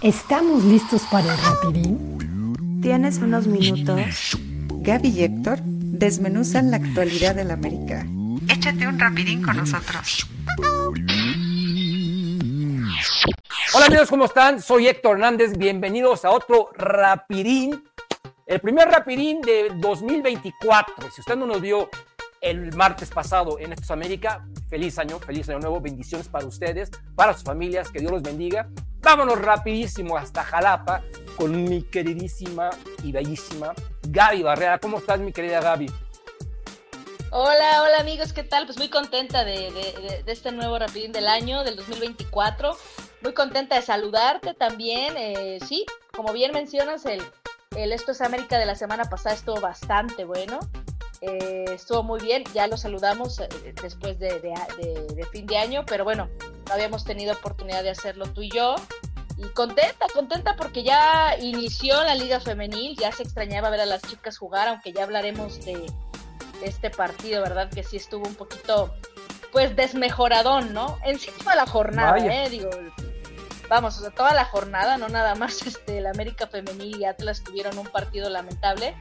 ¿Estamos listos para el rapidín? ¿Tienes unos minutos? Gaby y Héctor desmenuzan la actualidad del América. Échate un rapidín con nosotros. Hola amigos, ¿cómo están? Soy Héctor Hernández, bienvenidos a otro rapidín. El primer rapidín de 2024. Si usted no nos vio el martes pasado en Estos América. Feliz año, feliz año nuevo, bendiciones para ustedes, para sus familias, que Dios los bendiga. Vámonos rapidísimo hasta Jalapa con mi queridísima y bellísima Gaby Barrera. ¿Cómo estás, mi querida Gaby? Hola, hola amigos, ¿qué tal? Pues muy contenta de, este nuevo rapidín del año, del 2024. Muy contenta de saludarte también. Eh, sí, como bien mencionas, el, el Esto es América de la semana pasada estuvo bastante bueno. Eh, estuvo muy bien, ya lo saludamos eh, después de, fin de año, pero bueno, no habíamos tenido oportunidad de hacerlo tú y yo. Y contenta, contenta porque ya inició la liga femenil, ya se extrañaba ver a las chicas jugar, aunque ya hablaremos de, este partido, ¿verdad? Que sí estuvo un poquito, pues, desmejoradón, ¿no? En sí toda la jornada, ¿eh? Digo, vamos, o sea, toda la jornada, no nada más este, el América Femenil y Atlas tuvieron un partido lamentable,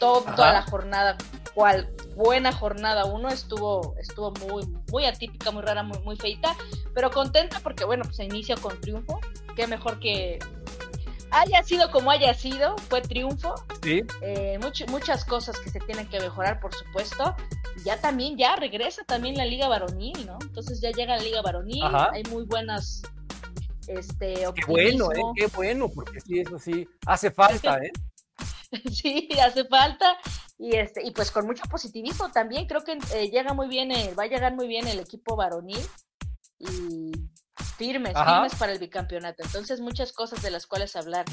toda la jornada cual buena jornada uno estuvo estuvo muy muy atípica muy rara muy muy feita pero contenta porque bueno pues se inicia con triunfo. Qué mejor que haya sido como haya sido fue triunfo. Sí. Eh, muchas cosas que se tienen que mejorar por supuesto. Ya también ya regresa también la liga varonil no entonces ya llega la liga varonil hay muy buenas este qué bueno eh qué bueno porque sí eso sí hace falta eh sí, hace falta. Y este, y pues con mucho positivismo también. Creo que eh, llega muy bien, va a llegar muy bien el equipo varonil. Y firmes, firmes para el bicampeonato. Entonces, muchas cosas de las cuales hablar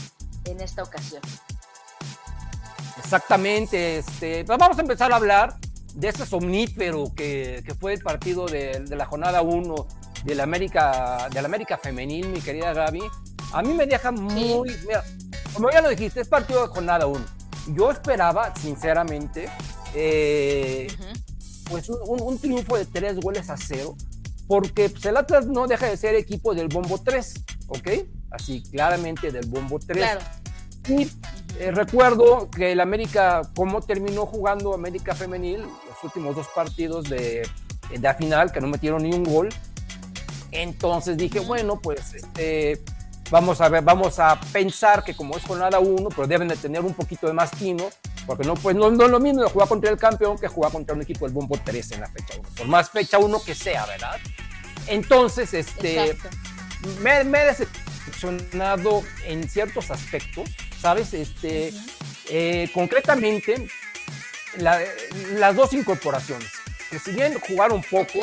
en esta ocasión. Exactamente, este, pues vamos a empezar a hablar de ese somnífero que, fue el partido de, la jornada 1 del América, del América Femenil, mi querida Gaby. A mí me deja muy, como ya lo dijiste, es partido de jornada 1. Yo esperaba, sinceramente, eh, pues un, triunfo de tres goles a cero, porque pues, el Atlas no deja de ser equipo del bombo 3, ¿ok? Así, claramente del bombo 3. Claro. Y eh, recuerdo que el América, cómo terminó jugando América Femenil, los últimos dos partidos de, de la final, que no metieron ni un gol. Entonces dije, bueno, pues este Vamos a ver, vamos a pensar que como es jornada 1, pero deben de tener un poquito de más tino, porque no, pues no, no es lo mismo jugar contra el campeón que jugar contra un equipo del bombo 3 en la fecha 1, por más fecha 1 que sea, ¿verdad? Entonces, este, me, me, he decepcionado en ciertos aspectos, ¿sabes? Este, eh, concretamente, las dos incorporaciones, que si bien jugaron poco,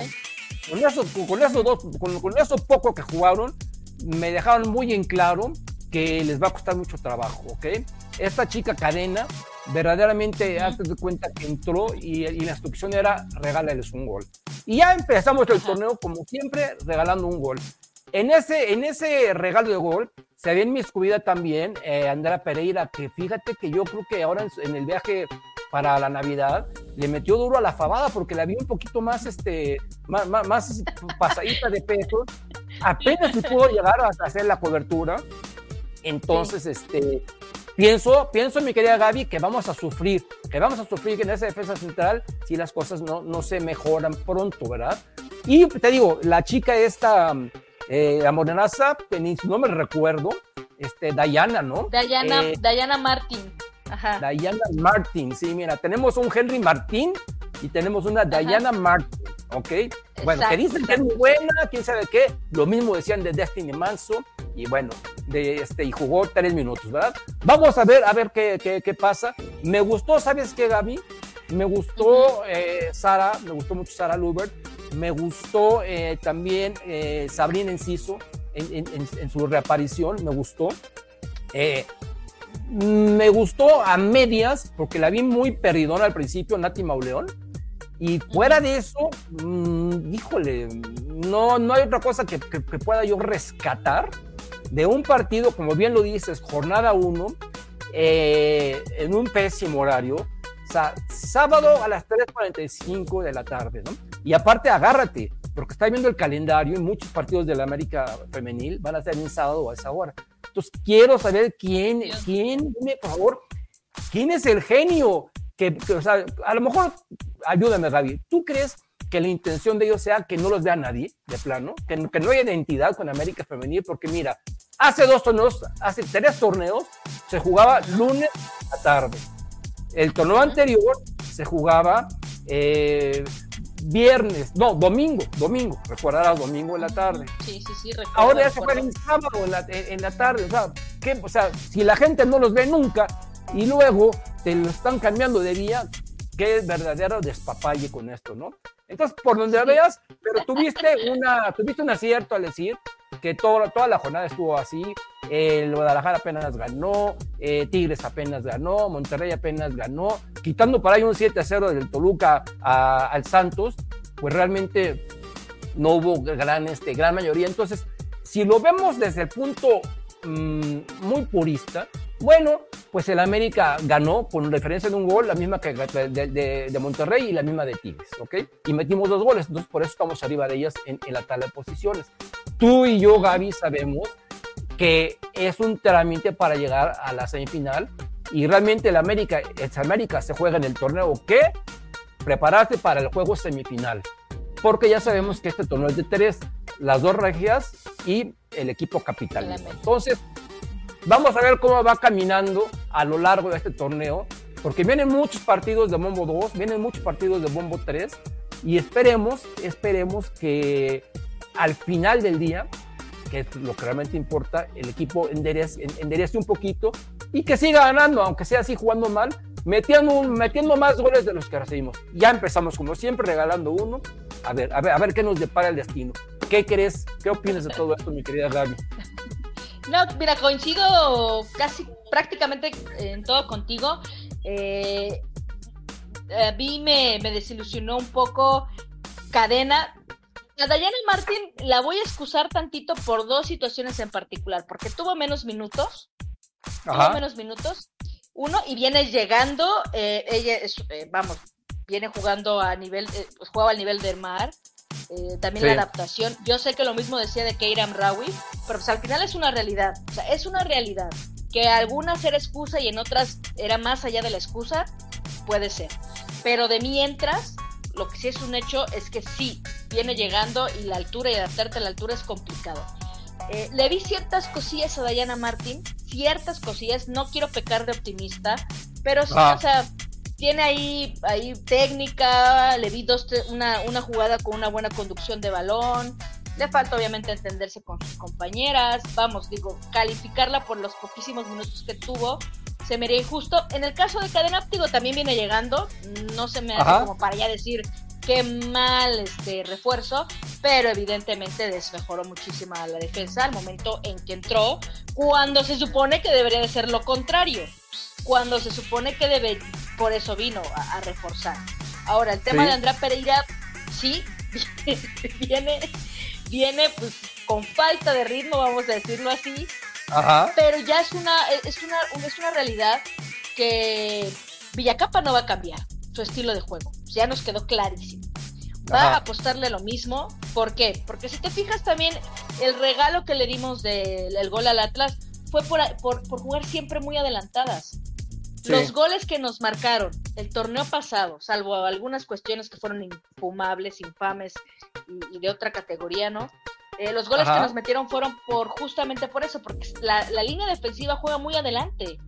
con eso, con eso, dos, con, con eso poco que jugaron, me dejaron muy en claro que les va a costar mucho trabajo, ¿ok? Esta chica cadena, verdaderamente, hazte de cuenta que entró y, la instrucción era regálales un gol. Y ya empezamos el torneo, como siempre, regalando un gol. En ese, en ese regalo de gol se había inmiscuida también eh, Andrea Pereira, que fíjate que yo creo que ahora en, el viaje para la Navidad le metió duro a la fabada porque la vi un poquito más, este, más, más, pasadita de peso. Apenas se pudo llegar a hacer la cobertura. Entonces, este, pienso, pienso, mi querida Gaby, que vamos a sufrir, que vamos a sufrir en esa defensa central si las cosas no, no se mejoran pronto, ¿verdad? Y te digo, la chica esta eh, la morenaza, no me recuerdo, este, Diana, ¿no? Diana, eh, Diana Martin. Ajá. Diana Martin, sí, mira, tenemos un Henry Martín y tenemos una Diana Martin, ¿ok? Bueno, que dicen que es muy buena, quién sabe qué, lo mismo decían de Destiny Manso, y bueno, de este, y jugó tres minutos, ¿verdad? Vamos a ver, a ver qué, qué, qué pasa. Me gustó, ¿sabes qué, Gaby? Me gustó eh, Sara, me gustó mucho Sara Lubert, me gustó eh, también eh, Sabrina Enciso en, su reaparición, me gustó. Eh, me gustó a medias, porque la vi muy perdidona al principio, Nati Mauleón. Y fuera de eso, mm, híjole, no, no hay otra cosa que, pueda yo rescatar de un partido, como bien lo dices, jornada 1, en un pésimo horario. O sea, sábado a las 3.45 de la tarde, ¿no? Y aparte, agárrate, porque está viendo el calendario y muchos partidos de la América Femenil van a ser en sábado a esa hora. Entonces quiero saber quién, quién, dime por favor, quién es el genio que, o sea, a lo mejor, ayúdame Gaby, ¿tú crees que la intención de ellos sea que no los vea nadie, de plano, que, que no haya identidad con América Femenil? Porque mira, hace dos torneos, hace tres torneos, se jugaba lunes a tarde. El torneo anterior se jugaba eh, viernes, no, domingo, domingo, recordarás, domingo en la tarde. Sí, sí, sí, recuerdo, Ahora ya se juega en sábado en la, en la tarde, o sea, ¿qué? o sea, si la gente no los ve nunca y luego te lo están cambiando de día, qué verdadero despapalle con esto, ¿no? Entonces, por donde Sí. veas, pero tuviste, una, tuviste un acierto al decir que todo- toda la jornada estuvo así, el Guadalajara apenas ganó, eh, Tigres apenas ganó, Monterrey apenas ganó, quitando por ahí un 7 a 0 del Toluca a- al Santos, pues realmente no hubo gran, este, gran mayoría. Entonces, si lo vemos desde el punto mm, muy purista, bueno, pues el América ganó con referencia de un gol, la misma que de, de- de Monterrey y la misma de Tigres, ¿ok? Y metimos dos goles, entonces por eso estamos arriba de ellas en, en la tabla de posiciones. Tú y yo, Gaby, sabemos que es un trámite para llegar a la semifinal y realmente el América, el América se juega en el torneo que prepararse para el juego semifinal, porque ya sabemos que este torneo es de tres, las dos regias y el equipo capital. Entonces, vamos a ver cómo va caminando a lo largo de este torneo, porque vienen muchos partidos de Bombo 2, vienen muchos partidos de Bombo 3, y esperemos, esperemos que al final del día, que es lo que realmente importa, el equipo enderece, un poquito y que siga ganando, aunque sea así jugando mal, metiendo, metiendo más goles de los que recibimos. Ya empezamos como siempre regalando uno. A ver, a ver, a ver qué nos depara el destino. ¿Qué crees? ¿Qué opinas de todo esto, mi querida Gaby? No, mira, coincido casi prácticamente en todo contigo. Eh, a mí me, me desilusionó un poco Cadena. A Dayana Martín la voy a excusar tantito por dos situaciones en particular, porque tuvo menos minutos, tuvo menos minutos. Uno, y viene llegando, eh, ella es, eh, vamos, viene jugando a nivel, eh, pues, jugaba al nivel del mar. eh, también Sí. la adaptación. Yo sé que lo mismo decía de Keiram Rawi, pero pues al final es una realidad. O sea, es una realidad. Que algunas era excusa y en otras era más allá de la excusa, puede ser. Pero de mientras, lo que sí es un hecho es que sí, viene llegando y la altura y adaptarte a la altura es complicado. Eh, le vi ciertas cosillas a Dayana Martín, ciertas cosillas, no quiero pecar de optimista, pero sí, Ah. o sea, tiene ahí, ahí técnica, le vi dos, una, una jugada con una buena conducción de balón, le falta obviamente entenderse con sus compañeras, vamos, digo, calificarla por los poquísimos minutos que tuvo, se me haría injusto. En el caso de Cadena, digo, también viene llegando, no se me hace Ajá. como para ya decir qué mal este refuerzo, pero evidentemente desmejoró muchísimo a la defensa al momento en que entró, cuando se supone que debería de ser lo contrario, cuando se supone que debe, por eso vino a, a reforzar. Ahora, el tema Sí. de Andrea Pereira, sí, viene, viene pues con falta de ritmo, vamos a decirlo así, Ajá. pero ya es una, es una, es una realidad que Villacapa no va a cambiar su estilo de juego. Ya nos quedó clarísimo. Va Ajá. a apostarle lo mismo. ¿Por qué? Porque si te fijas también, el regalo que le dimos del gol al Atlas fue por, por, por jugar siempre muy adelantadas. Sí. Los goles que nos marcaron el torneo pasado, salvo algunas cuestiones que fueron infumables, infames y, y de otra categoría, ¿no? Eh, los goles Ajá. que nos metieron fueron por justamente por eso, porque la, la línea defensiva juega muy adelante,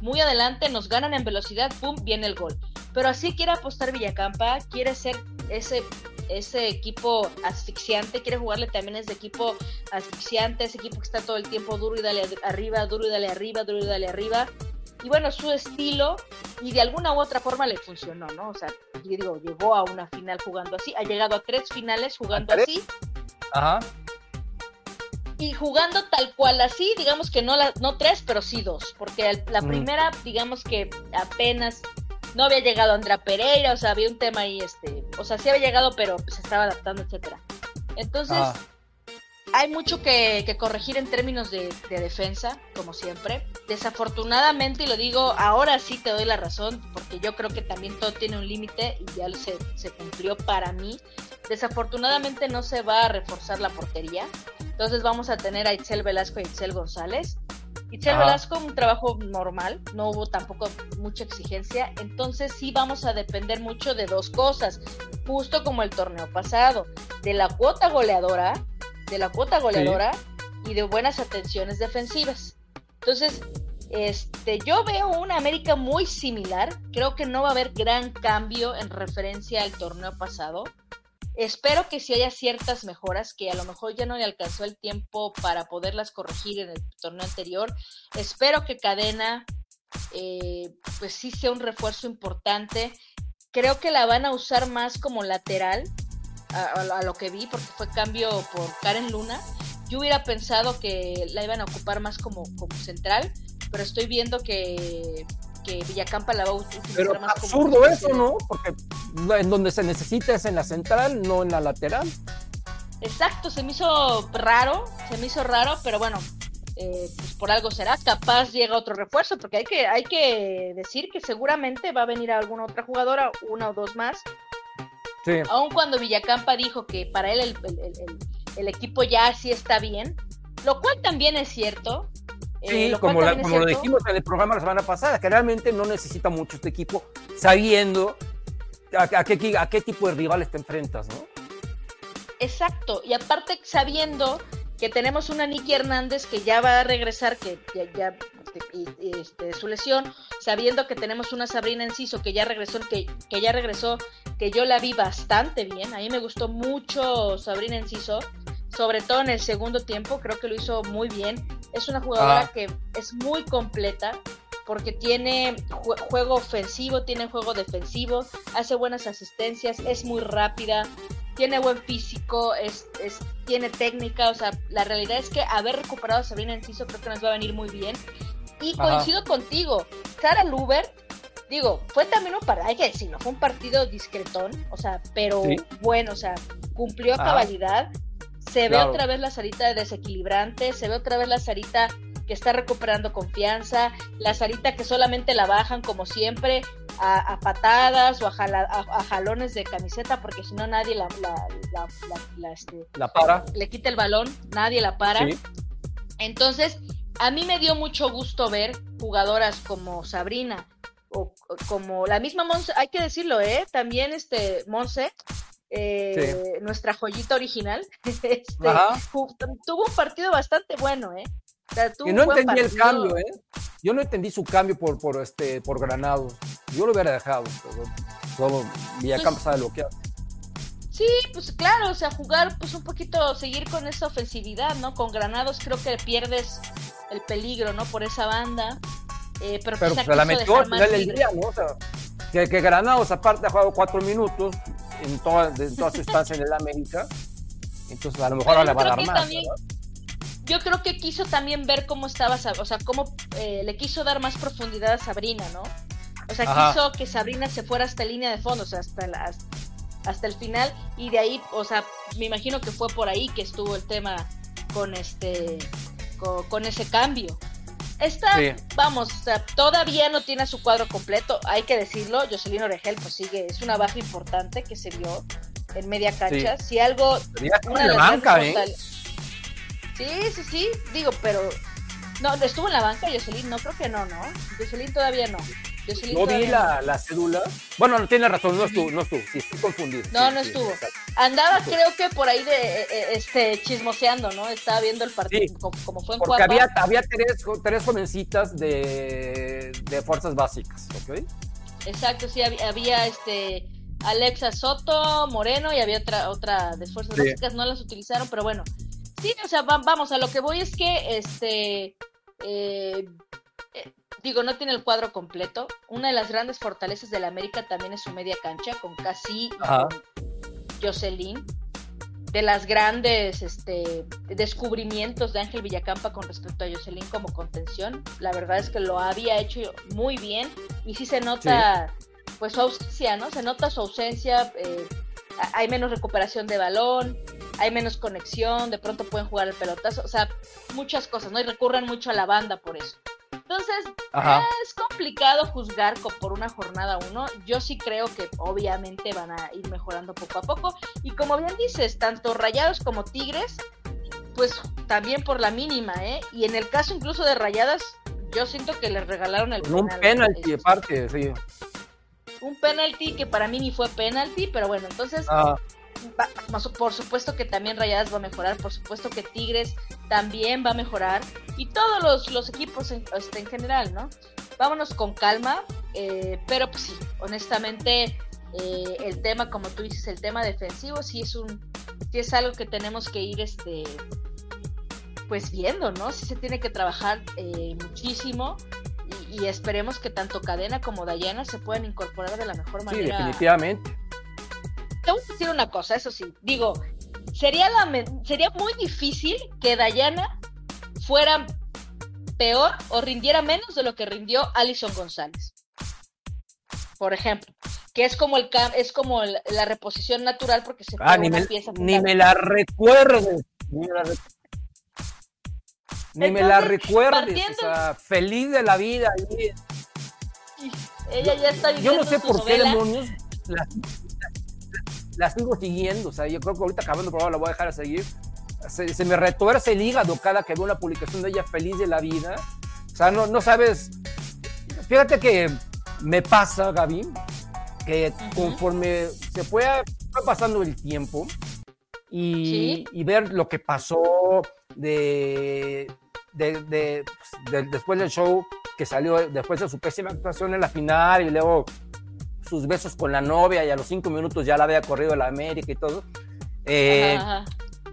muy adelante, nos ganan en velocidad, pum, viene el gol. Pero así quiere apostar Villacampa, quiere ser ese, ese equipo asfixiante, quiere jugarle también ese equipo asfixiante, ese equipo que está todo el tiempo duro y dale arriba, duro y dale arriba, duro y dale arriba. Y bueno, su estilo, y de alguna u otra forma le funcionó, ¿no? O sea, yo digo, llegó a una final jugando así, ha llegado a tres finales jugando ¿A tres? así, Ajá. Y jugando tal cual así, digamos que no, la, no tres, pero sí dos, porque la Mm. primera, digamos que apenas no había llegado Andrea Pereira, o sea, había un tema ahí, este, o sea, sí había llegado, pero se estaba adaptando, etcétera. Entonces, Ah. hay mucho que, que corregir en términos de, de defensa, como siempre. Desafortunadamente, y lo digo, ahora sí te doy la razón, porque yo creo que también todo tiene un límite y ya se, se cumplió para mí. Desafortunadamente no se va a reforzar la portería. Entonces vamos a tener a Itzel Velasco y Itzel González. Itzel Ajá. Velasco, un trabajo normal, no hubo tampoco mucha exigencia, entonces sí vamos a depender mucho de dos cosas, justo como el torneo pasado, de la cuota goleadora, de la cuota goleadora y de buenas atenciones defensivas. Entonces, este, yo veo una América muy similar, creo que no va a haber gran cambio en referencia al torneo pasado. Espero que sí haya ciertas mejoras que a lo mejor ya no le alcanzó el tiempo para poderlas corregir en el torneo anterior. Espero que Cadena, eh, pues sí sea un refuerzo importante. Creo que la van a usar más como lateral, a, a- lo que vi, porque fue cambio por Karen Luna. Yo hubiera pensado que la iban a ocupar más como, como central, pero estoy viendo que, que Villacampa la va a utilizar Pero más como absurdo eso, central. ¿no? Porque en donde se necesita es en la central, no en la lateral. Exacto, se me hizo raro, se me hizo raro, pero bueno, eh, pues por algo será. Capaz llega otro refuerzo, porque hay que, hay que decir que seguramente va a venir alguna otra jugadora, una o dos más. Sí. Aun cuando Villacampa dijo que para él el- el- el- el equipo ya sí está bien, lo cual también es cierto. Eh, Sí, lo como, la- lo dijimos en el programa la semana pasada, que realmente no necesita mucho este equipo, sabiendo a, a qué, a qué tipo de rivales te enfrentas, ¿no? Exacto, y aparte sabiendo que tenemos una Nicky Hernández que ya va a regresar, que ya, ya y- y, este, su lesión, sabiendo que tenemos una Sabrina Enciso que ya regresó, que, que ya regresó, que yo la vi bastante bien, a mí me gustó mucho Sabrina Enciso, sobre todo en el segundo tiempo, creo que lo hizo muy bien, es una jugadora Ah. que es muy completa, porque tiene jue- juego ofensivo, tiene juego defensivo, hace buenas asistencias, es muy rápida, tiene buen físico, es, es- tiene técnica, o sea, la realidad es que haber recuperado a Sabrina Enciso creo que nos va a venir muy bien. Y Ajá. coincido contigo, Sara Luber, digo, fue también un partido, hay que decirlo, fue un partido discretón, o sea, pero Sí. bueno, o sea, cumplió a Ajá. cabalidad. Se ve otra vez la Sarita desequilibrante, se ve otra vez la Sarita que está recuperando confianza, la Sarita que solamente la bajan como siempre a, a patadas o a, jala- a- a jalones de camiseta porque si no nadie la, la, la- este, para. le quita el balón, nadie la para. Sí. Entonces, a mí me dio mucho gusto ver jugadoras como Sabrina o, o como la misma Monse, hay que decirlo, ¿eh? También este Monse, eh, nuestra joyita original, este, tuvo un partido bastante bueno, ¿eh? O sea, Y no entendí el cambio, ¿eh? Yo no entendí su cambio por, por, este, por Granados. Yo lo hubiera dejado. Todo Villacampa Pues- sabe lo que hace. Sí, pues claro, o sea, jugar pues un poquito, seguir con esa ofensividad, ¿no? Con Granados creo que pierdes el peligro, ¿no? Por esa banda. Eh, pero pues se la metió al final del libre. día, ¿no? O sea, que, que Granados aparte ha jugado cuatro minutos en toda, en toda su estancia en el América. Entonces a lo mejor ahora le va a dar más. también-. Yo creo que quiso también ver cómo estaba, o sea, cómo eh, le quiso dar más profundidad a Sabrina, ¿no? O sea, Ajá. quiso que Sabrina se fuera hasta línea de fondo, o sea, hasta, la- hasta el final, y de ahí, o sea, me imagino que fue por ahí que estuvo el tema con este, con, con ese cambio. Esta, Sí. vamos, o sea, todavía no tiene su cuadro completo, hay que decirlo, Jocelyn Oregel pues sigue, es una baja importante que se vio en media cancha, si algo estuvo una en la banca, ¿eh? Sí, sí, sí, digo, pero no, estuvo en la banca Jocelyn, no creo que no, ¿no? Jocelyn todavía no. Jocelyn No vi la, la cédula. Bueno, no tiene razón, no estuvo, no estuvo. Sí, estoy confundido. No, Sí, no estuvo. Andaba creo que por ahí de eh, eh, este chismoseando, ¿no? Estaba viendo el partido Sí, como, como fue en Porque Cuapa. había, había tres, tres jovencitas de, de fuerzas básicas, ¿ok? Exacto, sí, había, había, este Alexa Soto, Moreno y había otra otra de fuerzas Sí. básicas, no las utilizaron, pero bueno. Sí, o sea, va- vamos, a lo que voy es que este eh, eh, digo, no tiene el cuadro completo. Una de las grandes fortalezas de la América también es su media cancha, con Casi y Ajá. con Jocelyn. De las grandes este, descubrimientos de Ángel Villacampa con respecto a Jocelyn como contención. La verdad es que lo había hecho muy bien y sí se nota pues su ausencia, ¿no? Se nota su ausencia, eh, hay menos recuperación de balón, hay menos conexión, de pronto pueden jugar el pelotazo, o sea, muchas cosas, ¿no? Y recurren mucho a la banda por eso. Entonces, Ajá. es complicado juzgar por una jornada uno. Yo sí creo que obviamente van a ir mejorando poco a poco. Y como bien dices, tanto Rayados como Tigres, pues también por la mínima, ¿eh? Y en el caso incluso de Rayadas, yo siento que les regalaron el un penalti de parte, sí. Un penalti que para mí ni fue penalti, pero bueno, entonces ah. Por supuesto que también Rayadas va a mejorar, por supuesto que Tigres también va a mejorar y todos los, los equipos en, este, en general, ¿no? Vámonos con calma, eh, pero pues sí, honestamente eh, el tema, como tú dices, el tema defensivo sí es un, sí es algo que tenemos que ir este pues viendo, ¿no? Sí se tiene que trabajar eh, muchísimo y, esperemos que tanto Cadena como Dayana se puedan incorporar de la mejor manera. Sí, definitivamente. Te voy a decir una cosa, eso sí, digo, sería, la, sería muy difícil que Dayana fuera peor o rindiera menos de lo que rindió Alison González. Por ejemplo, que es como el es como la reposición natural porque se ah, ni, me, ni me la recuerdes. Ni me la ni me la recuerdes, o sea, feliz de la vida. ella ya está Yo no sé por qué demonios la, sigo siguiendo, o sea, yo creo que ahorita acabando el programa la voy a dejar a seguir. Se, me retuerce el hígado cada que veo una publicación de ella feliz de la vida. O sea, no, no sabes. Fíjate que me pasa, Gaby, que conforme se fue, pasando el tiempo y, y, ver lo que pasó de, de, después del show que salió, después de su pésima actuación en la final y luego sus besos con la novia y a los cinco minutos ya la había corrido la América y todo. Eh,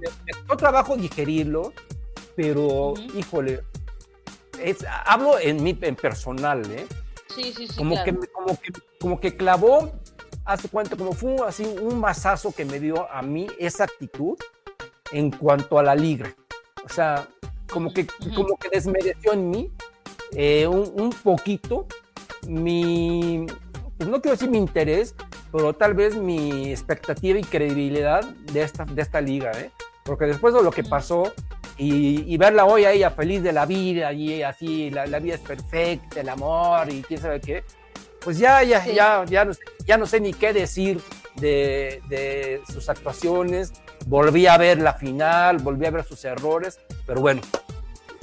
Me, trabajo digerirlo, pero híjole, hablo en mi en personal, ¿eh? Sí, sí, sí. Como, que, como, que, como que clavó, hace cuánto, como fue así un masazo que me dio a mí esa actitud en cuanto a la liga. O sea, como que, como que desmereció en mí eh, un, poquito mi, pues no quiero decir mi interés, pero tal vez mi expectativa y credibilidad de esta, de esta liga, ¿eh? Porque después de lo que pasó y, verla hoy a ella feliz de la vida y así, la, vida es perfecta, el amor y quién sabe qué, pues ya, ya, ya, ya, no, ya no sé ni qué decir de, de sus actuaciones, volví a ver la final, volví a ver sus errores, pero bueno,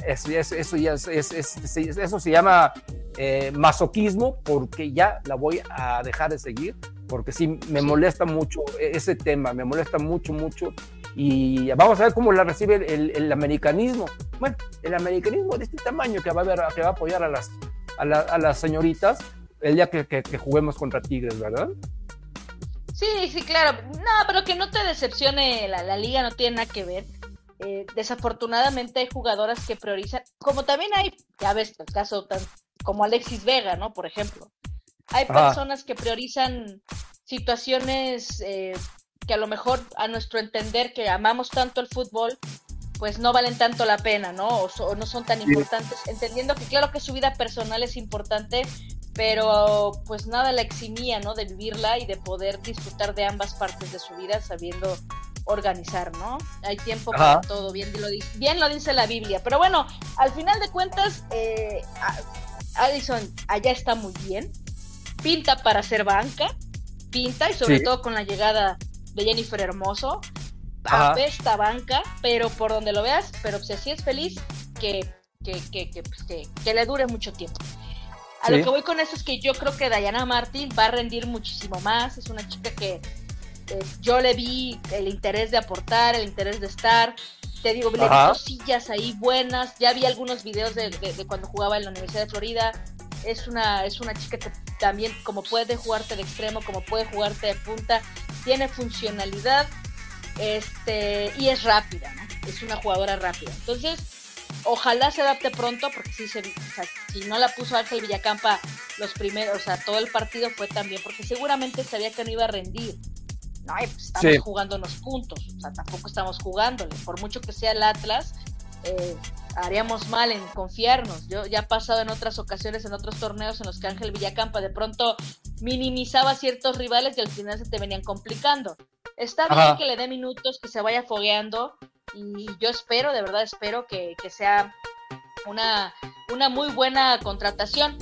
eso, eso ya es, eso se llama eh, masoquismo porque ya la voy a dejar de seguir, porque sí, me molesta mucho ese tema, me molesta mucho, mucho. Y vamos a ver cómo la recibe el, americanismo. Bueno, el americanismo de este tamaño que va a, ver, que va a apoyar a las, a, las señoritas el día que, que juguemos contra Tigres, ¿verdad? Sí, sí, claro. No, pero que no te decepcione la, la liga, no tiene nada que ver. Eh, desafortunadamente hay jugadoras que priorizan, como también hay, ya ves, el caso tan, como Alexis Vega, ¿no? Por ejemplo. Hay personas que priorizan situaciones eh, que a lo mejor a nuestro entender que amamos tanto el fútbol, pues no valen tanto la pena, ¿no? O, no son tan importantes, entendiendo que claro que su vida personal es importante, pero pues nada la eximía, ¿no? De vivirla y de poder disfrutar de ambas partes de su vida sabiendo organizar, ¿no? Hay tiempo para todo, bien lo, bien lo dice la Biblia. Pero bueno, al final de cuentas, eh, Allison allá está muy bien, pinta para ser banca, pinta y sobre todo con la llegada de Jennifer Hermoso, apesta banca, pero por donde lo veas, pero si así es feliz, que, que, que, que, pues, que le dure mucho tiempo. A lo que voy con eso es que yo creo que Diana Martin va a rendir muchísimo más. Es una chica que eh, yo le vi el interés de aportar, el interés de estar. Te digo, le vi cosillas ahí buenas. Ya vi algunos videos de, cuando jugaba en la Universidad de Florida. Es una, es una chica que también, como puede jugarte de extremo, como puede jugarte de punta, tiene funcionalidad este y es rápida, ¿no? Es una jugadora rápida. Entonces, Ojalá se adapte pronto, porque si, se, si no la puso Ángel Villacampa los primeros, o sea, todo el partido fue también, porque seguramente sabía que no iba a rendir. No, pues estamos jugando los puntos, o sea, tampoco estamos jugándole. Por mucho que sea el Atlas, eh, haríamos mal en confiarnos. Yo ya he pasado en otras ocasiones, en otros torneos en los que Ángel Villacampa de pronto minimizaba ciertos rivales y al final se te venían complicando. Está bien que le dé minutos, que se vaya fogueando, y yo espero, de verdad espero que, sea una, una muy buena contratación.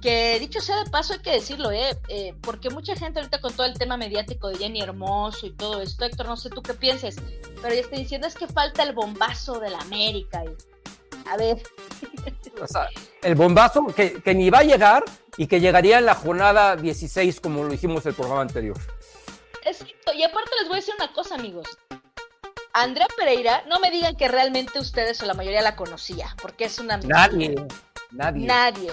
Que dicho sea de paso hay que decirlo, ¿eh? ¿eh? porque mucha gente ahorita con todo el tema mediático de Jenny Hermoso y todo esto, Héctor, no sé tú qué pienses, pero ya estoy diciendo es que falta el bombazo de la América. Y, a ver. O sea, el bombazo que, que, ni va a llegar y que llegaría en la jornada 16 como lo dijimos el programa anterior. Exacto, y aparte les voy a decir una cosa, amigos. Andrea Pereira, no me digan que realmente ustedes o la mayoría la conocía, porque es una... Nadie, nadie. Nadie.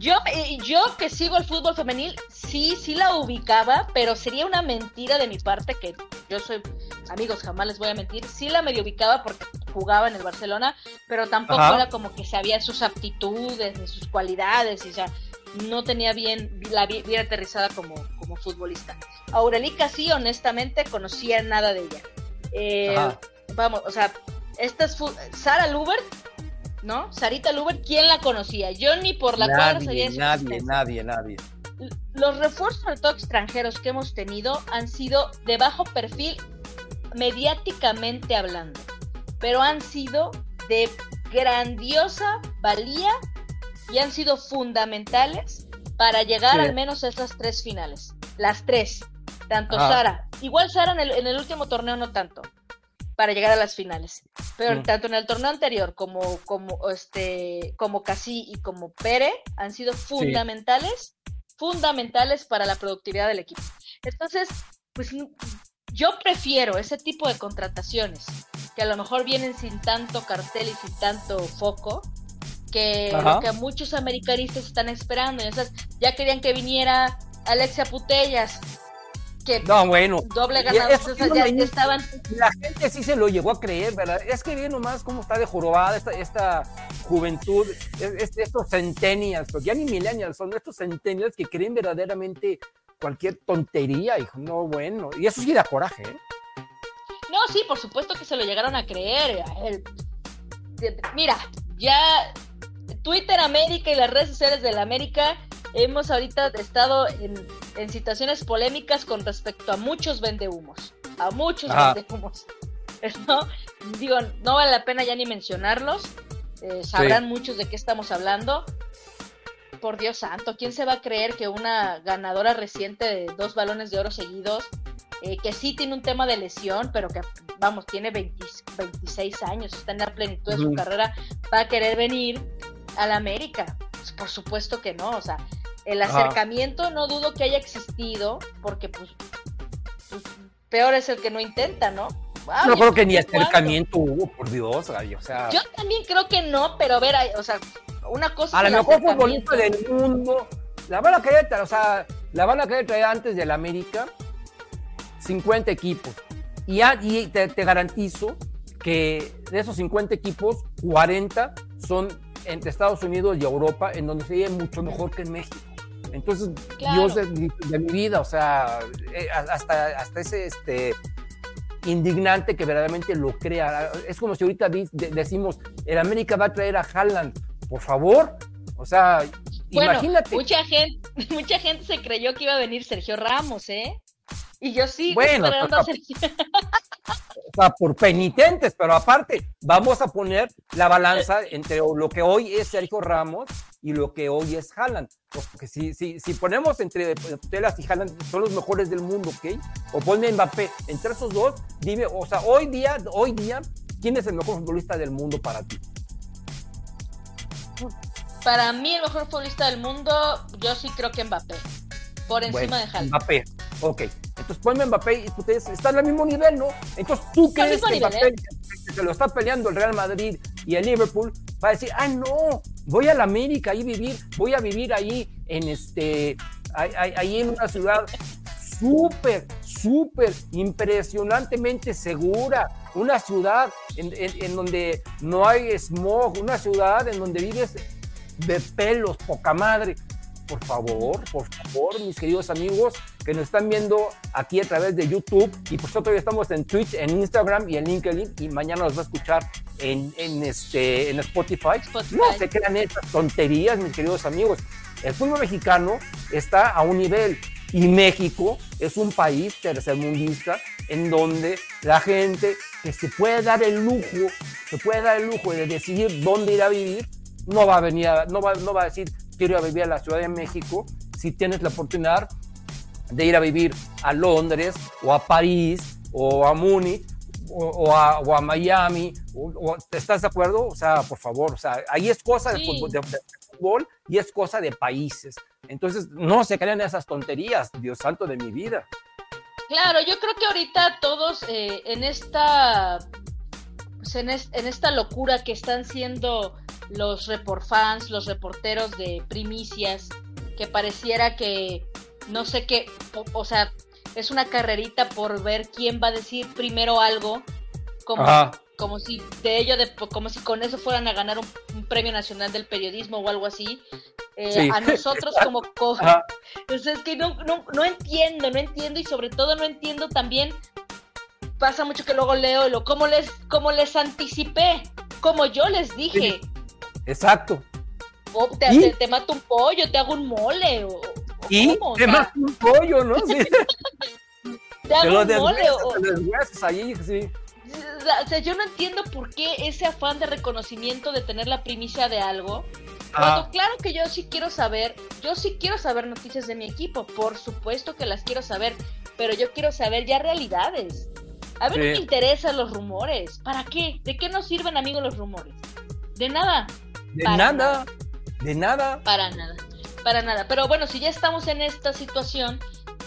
Yo, eh, yo que sigo el fútbol femenil, sí, sí la ubicaba, pero sería una mentira de mi parte que yo soy, amigos, jamás les voy a mentir, sí la medio ubicaba porque jugaba en el Barcelona, pero tampoco era como que sabía sus aptitudes ni sus cualidades, y ya no tenía bien, la bien aterrizada como, como futbolista. Aurelica sí, honestamente, conocía nada de ella. Eh, vamos, o sea, esta es Sara Lubert, ¿no? Sarita Lubert, ¿quién la conocía? Yo ni por la cual sabía Nadie, nadie, nadie. Los refuerzos, sobre todo extranjeros, que hemos tenido han sido de bajo perfil mediáticamente hablando, pero han sido de grandiosa valía y han sido fundamentales para llegar al menos a esas tres finales. Las tres. Tanto Sara, igual Sara en el, en el, último torneo no tanto, para llegar a las finales. Pero tanto en el torneo anterior como, como, este, como Casi y como Pere han sido fundamentales, fundamentales para la productividad del equipo. Entonces, pues yo prefiero ese tipo de contrataciones que a lo mejor vienen sin tanto cartel y sin tanto foco, que lo que muchos americanistas están esperando. Ya, ya querían que viniera Alexia Putellas, que no, bueno. doble ganador, ya, estaban. La gente sí se lo llegó a creer, ¿verdad? Es que bien nomás cómo está de jorobada esta, esta juventud, estos centennials, porque ya ni millennials, son estos centennials que creen verdaderamente cualquier tontería, hijo. No, bueno. Y eso sí da coraje, ¿eh? No, sí, por supuesto que se lo llegaron a creer. Mira, ya Twitter América y las redes sociales de la América hemos ahorita estado en, situaciones polémicas con respecto a muchos vendehumos, a muchos vendehumos. ¿No? Digo, no vale la pena ya ni mencionarlos, eh, sabrán muchos de qué estamos hablando. Por Dios santo, ¿quién se va a creer que una ganadora reciente de dos balones de oro seguidos, eh, que sí tiene un tema de lesión, pero que, vamos, tiene 26 años, está en la plenitud de su carrera, va a querer venir a la América? Pues, por supuesto que no, o sea, el acercamiento no dudo que haya existido, porque pues, pues peor es el que no intenta, ¿no? no creo que ni acercamiento hubo, por Dios, o sea. Yo también creo que no, pero a ver, o sea, una cosa. A lo mejor futbolista del mundo, la van a querer, o sea, la van a querer traer antes del América, 50 equipos. Y, y te, te garantizo que de esos 50 equipos, 40 son entre Estados Unidos y Europa, en donde se vive mucho mejor que en México. Entonces, Dios de, mi vida, o sea, eh, hasta, hasta ese este, indignante que verdaderamente lo crea. Es como si ahorita decimos, el América va a traer a Haaland, por favor. O sea, imagínate. Mucha gente, mucha gente se creyó que iba a venir Sergio Ramos, ¿eh? Y yo sí, bueno, esperando a Sergio. O sea, por penitentes, pero aparte, vamos a poner la balanza entre lo que hoy es Sergio Ramos y lo que hoy es Haaland. Porque si, si, si ponemos entre Telas y Haaland, son los mejores del mundo, ¿ok? O ponme Mbappé, entre esos dos, dime, o sea, hoy día, hoy día, ¿quién es el mejor futbolista del mundo para ti? Para mí, el mejor futbolista del mundo, yo sí creo que Mbappé. Por encima de Haaland. Mbappé, ok. Entonces ponme Mbappé y ustedes están al mismo nivel, ¿no? Entonces tú crees que Mbappé, ¿eh? que se lo está peleando el Real Madrid y el Liverpool, va a decir, ah, no, voy a la América ahí vivir, voy a vivir ahí en este, ahí, en una ciudad súper, súper impresionantemente segura, una ciudad en, en, donde no hay smog, una ciudad en donde vives de pelos, poca madre por favor, por favor, mis queridos amigos que nos están viendo aquí a través de YouTube y por supuesto ya estamos en Twitch, en Instagram y en LinkedIn y mañana nos va a escuchar en, en este, en Spotify. No se crean estas tonterías, mis queridos amigos. El fútbol mexicano está a un nivel y México es un país tercermundista en donde la gente que se puede dar el lujo, se puede dar el lujo de decidir dónde ir a vivir, no va a venir, no, va, no va a decir, quiero ir a vivir a la Ciudad de México, si tienes la oportunidad de ir a vivir a Londres o a París o a Múnich o, o a, o a Miami, o, ¿estás de acuerdo? O sea, por favor, o sea, ahí es cosa de, fútbol, de- de fútbol y es cosa de países. Entonces, no se crean esas tonterías, Dios santo de mi vida. Claro, yo creo que ahorita todos eh, en esta en, es- en esta locura que están siendo los report fans, los reporteros de primicias, que pareciera que no sé qué, o, o sea, es una carrerita por ver quién va a decir primero algo, como, Ajá. como si de ello, de, como si con eso fueran a ganar un, un premio nacional del periodismo o algo así. Eh, Sí, a nosotros como, co- Ajá. es que no, no, no entiendo, no entiendo y sobre todo no entiendo también, pasa mucho que luego leo lo como les, como les anticipé, como yo les dije, Exacto. o te, ¿Y? te- te mato un pollo, te hago un mole, o, Y cómo, o te sea, más un pollo, ¿no? Sí. te hago un mole, deshuesas, o, te lo deshuesas ahí, sí. o sea, yo no entiendo por qué ese afán de reconocimiento de tener la primicia de algo, Cuando Ah, claro que yo sí quiero saber, yo sí quiero saber noticias de mi equipo, por supuesto que las quiero saber, pero yo quiero saber ya realidades. A mí no Sí. me interesan los rumores. ¿Para qué? ¿De qué nos sirven, amigos, los rumores? De nada, de para nada, nada. de nada. para nada, para nada. Pero bueno, si ya estamos en esta situación,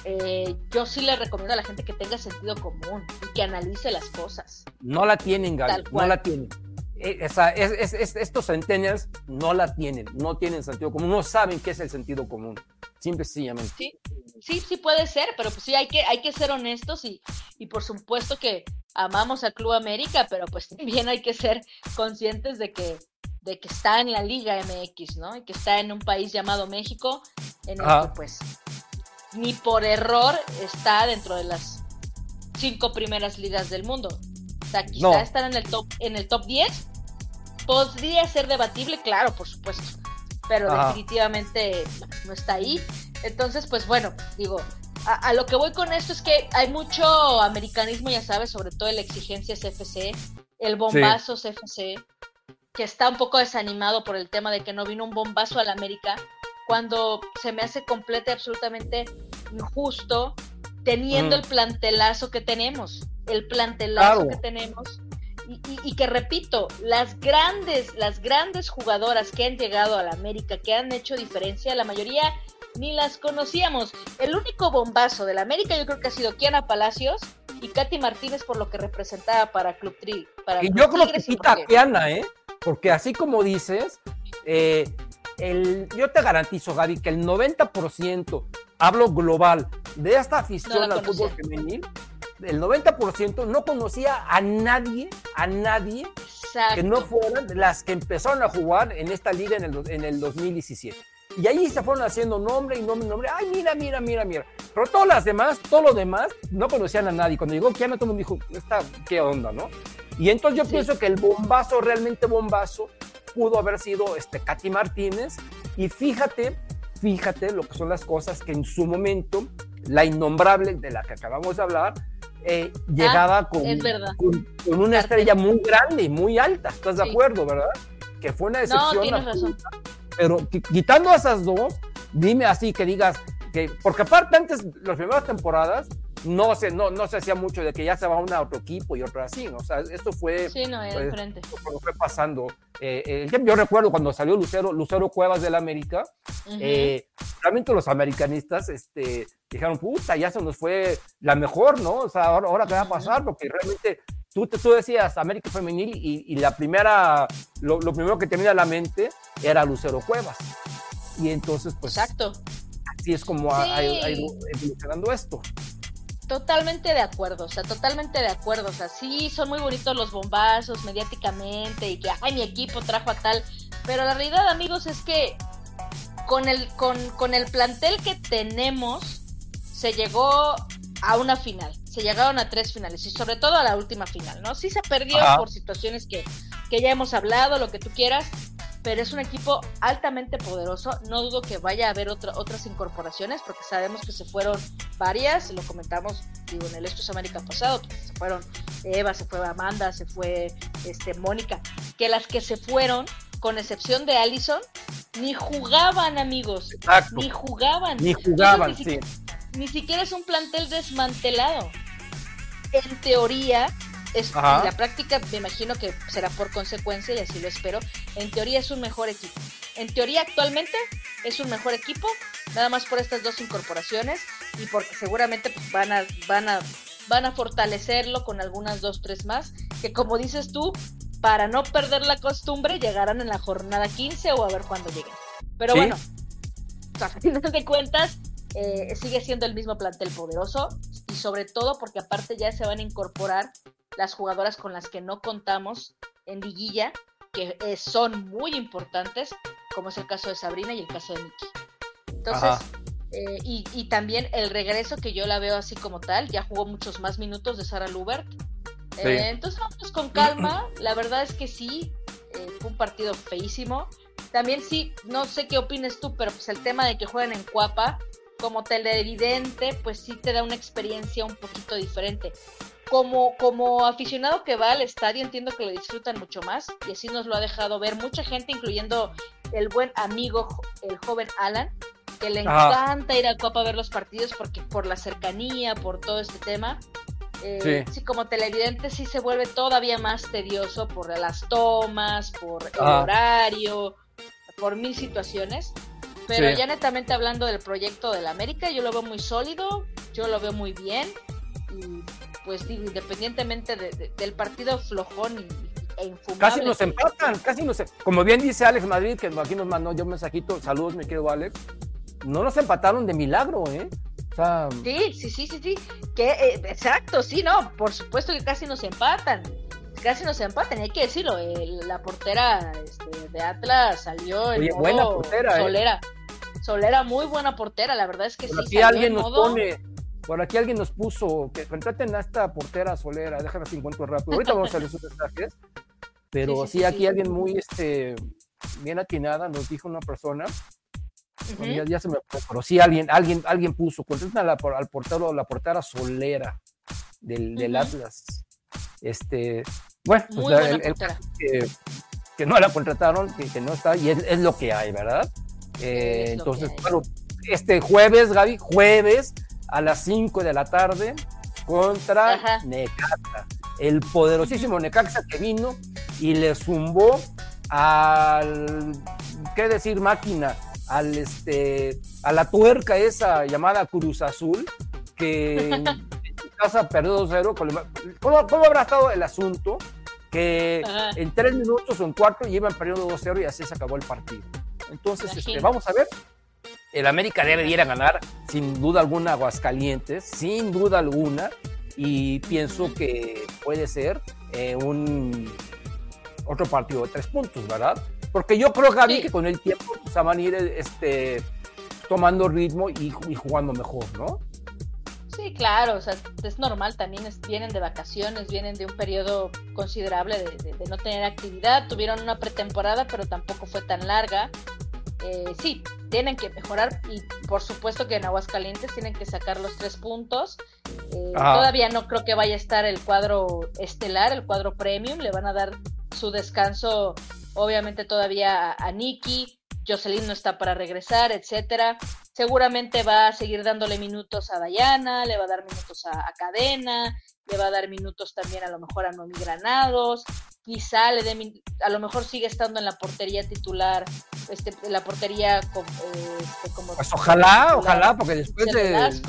eh, yo sí le recomiendo a la gente que tenga sentido común y que analice las cosas. No la tienen, Gaby, Tal no la tienen. Eh, esa- es- es- es- estos centennials no la tienen, no tienen sentido común, no saben qué es el sentido común, simple y sencillamente. Sí, sí, sí puede ser, pero pues sí hay que, hay que ser honestos y, y por supuesto que amamos al Club América, pero pues también hay que ser conscientes de que, de que está en la Liga MX, ¿no? Y que está en un país llamado México, en el Ajá. que pues ni por error está dentro de las cinco primeras ligas del mundo. O sea, quizá No. estar en el top, en el top 10 podría ser debatible, claro, por supuesto. Pero Ajá. definitivamente no está ahí. Entonces, pues bueno, digo, a, a lo que voy con esto es que hay mucho americanismo, ya sabes, sobre todo en la exigencia CFC, el bombazo CFC, que está un poco desanimado por el tema de que no vino un bombazo al América, cuando se me hace completa y absolutamente injusto teniendo Mm. el plantelazo que tenemos, el plantelazo Claro. que tenemos. Y, y- y que repito, las grandes, las grandes jugadoras que han llegado a la América, que han hecho diferencia, la mayoría ni las conocíamos. El único bombazo de la América yo creo que ha sido Kiana Palacios y Katy Martínez por lo que representaba para Club Tri. Para Y Club yo creo que Tigres quita a Kiana, ¿eh? Porque así como dices, eh, el, yo te garantizo, Gaby, que el 90%, hablo global, de esta afición No al fútbol femenil, el 90% no conocía a nadie, a nadie Exacto. que no fueran las que empezaron a jugar en esta liga en el, en el 2017. Y ahí se fueron haciendo nombre y nombre y nombre. Ay, mira, mira, mira, mira. Pero todas las demás, todo lo demás, no conocían a nadie. Cuando llegó Kiana, todo el mundo dijo, Esta, ¿qué onda, no? Y entonces yo Sí. pienso que el bombazo, realmente bombazo, pudo haber sido este, Katy Martínez. Y fíjate, fíjate lo que son las cosas que en su momento, la innombrable de la que acabamos de hablar, eh, llegaba con, Ah, es con, con una estrella muy grande y muy alta. ¿Estás de acuerdo, verdad? Que fue una No, decepción. tienes absoluta. razón. Pero qui- quitando a esas dos, dime así que digas que, porque aparte antes, las primeras temporadas, no se, no, no se hacía mucho de que ya se va a otro equipo y otro así, ¿no? O sea, esto fue, Sí, no, era pues, diferente. fue pasando. Eh, tiempo- yo recuerdo cuando salió Lucero, Lucero Cuevas del América, Ujú. eh, realmente los americanistas este, dijeron, puta, ya se nos fue la mejor, ¿no? O sea, ahora, ahora qué va a pasar, porque realmente tú, te- tú decías América Femenil y, y la primera, lo, lo primero que tenía a la mente era Lucero Cuevas. Y entonces, pues, Exacto. así es como ha- Sí. ha ido evolucionando esto. Totalmente de acuerdo, o sea, totalmente de acuerdo. O sea, sí, son muy bonitos los bombazos mediáticamente y que, ay, mi equipo trajo a tal. Pero la realidad, amigos, es que con el, con, con el plantel que tenemos, se llegó a una final. Se llegaron a tres finales y sobre todo a la última final, ¿no? Sí se perdió Ajá. por situaciones que, que ya hemos hablado, lo que tú quieras, pero es un equipo altamente poderoso. No dudo que vaya a haber otra, otras incorporaciones, porque sabemos que se fueron varias, lo comentamos digo, en el Estos América pasado, que se fueron Eva, se fue Amanda, se fue este, Mónica, que las que se fueron, con excepción de Allison, ni jugaban, amigos. Exacto. Ni jugaban. Ni jugaban, Entonces, sí. ni siquiera es un plantel desmantelado. En teoría, es, Ajá. en la práctica me imagino que será por consecuencia y así lo espero. En teoría es un mejor equipo. En teoría actualmente es un mejor equipo, nada más por estas dos incorporaciones y porque seguramente pues, van a van a van a fortalecerlo con algunas dos tres más que como dices tú para no perder la costumbre llegarán en la jornada 15 o a ver cuándo lleguen. Pero Sí. bueno, a final de cuentas, eh, sigue siendo el mismo plantel poderoso y sobre todo porque aparte ya se van a incorporar las jugadoras con las que no contamos en liguilla, que eh, son muy importantes, como es el caso de Sabrina y el caso de Nikki. Entonces, eh, y, y también el regreso que yo la veo así como tal, ya jugó muchos más minutos de Sara Lubert. Eh, entonces vamos con calma, la verdad es que sí, eh, fue un partido feísimo. También sí, no sé qué opines tú, pero pues el tema de que jueguen en Cuapa, como televidente, pues sí te da una experiencia un poquito diferente. Como, como aficionado que va al estadio, entiendo que lo disfrutan mucho más y así nos lo ha dejado ver mucha gente, incluyendo el buen amigo, el joven Alan, que le encanta ir a Cuapa a ver los partidos porque por la cercanía, por todo este tema. Eh, Sí. sí. como televidente sí se vuelve todavía más tedioso por las tomas, por el horario, por mil situaciones. Pero Sí. ya netamente hablando del proyecto del América, yo lo veo muy sólido, yo lo veo muy bien. Y pues digo, independientemente de- de- del partido flojón y, e infumable. Casi nos empatan, casi nos. em, Como bien dice Alex Madrid, que aquí nos mandó ya un mensajito. Saludos, mi querido Alex. No nos empataron de milagro, ¿eh? O sea, Sí, sí, sí, sí, sí. Que, eh, exacto, sí, no, por supuesto que casi nos empatan. Casi nos empatan, hay que decirlo. la portera este, de Atlas salió en Oye, modo buena portera, ¿eh? Solera. Solera, muy buena portera, la verdad es que por sí. salió alguien en nos modo- pone. Por aquí alguien nos puso que contraten a esta portera solera. Déjame si encuentro rápido. Ahorita vamos a leer sus mensajes. Pero Sí, sí, sí, aquí sí. alguien muy este bien atinada nos dijo una persona. Ujú. ya, ya se me pero sí alguien, alguien, alguien puso, contraten a la, al portero, la portera solera del, del Ujú. Atlas. Este, bueno, pues la- el- el que, que no la contrataron, que, que no está, y es, es lo que hay, ¿verdad? Eh, entonces, bueno, este jueves, Gaby, jueves a las 5 de la tarde contra Ajá. Necaxa. El poderosísimo Necaxa que vino y le zumbó al, ¿qué decir, máquina? Al este, a la tuerca esa llamada Cruz Azul, que en su casa perdió 2-0. con el- ¿Cómo, ¿Cómo habrá estado el asunto? Que Ajá. en tres minutos o en cuatro ya iban perdiendo 2-0 y así se acabó el partido. Entonces, este, vamos a ver. El América debe ir a ganar, sin duda alguna, Aguascalientes, sin duda alguna. Y pienso que puede ser eh, un otro partido de tres puntos, ¿verdad? Porque yo creo, Gaby, Sí. que con el tiempo pues, van a ir este, tomando ritmo y, y jugando mejor, ¿no? Sí, claro, o sea, es normal, también es- vienen de vacaciones, vienen de un periodo considerable de, de- de no tener actividad, tuvieron una pretemporada, pero tampoco fue tan larga. Eh, sí, tienen que mejorar y por supuesto que en Aguascalientes tienen que sacar los tres puntos. Eh, todavía no creo que vaya a estar el cuadro estelar, el cuadro premium, le van a dar su descanso obviamente todavía a, a Nikki, Jocelyn no está para regresar, etcétera. Seguramente va a seguir dándole minutos a Dayana, le va a dar minutos a, a Cadena, le va a dar minutos también a lo mejor a Nomi Granados, quizá le dé, a lo mejor sigue estando en la portería titular, este, en la portería com- eh, este, como Pues ojalá, titular ojalá, porque después de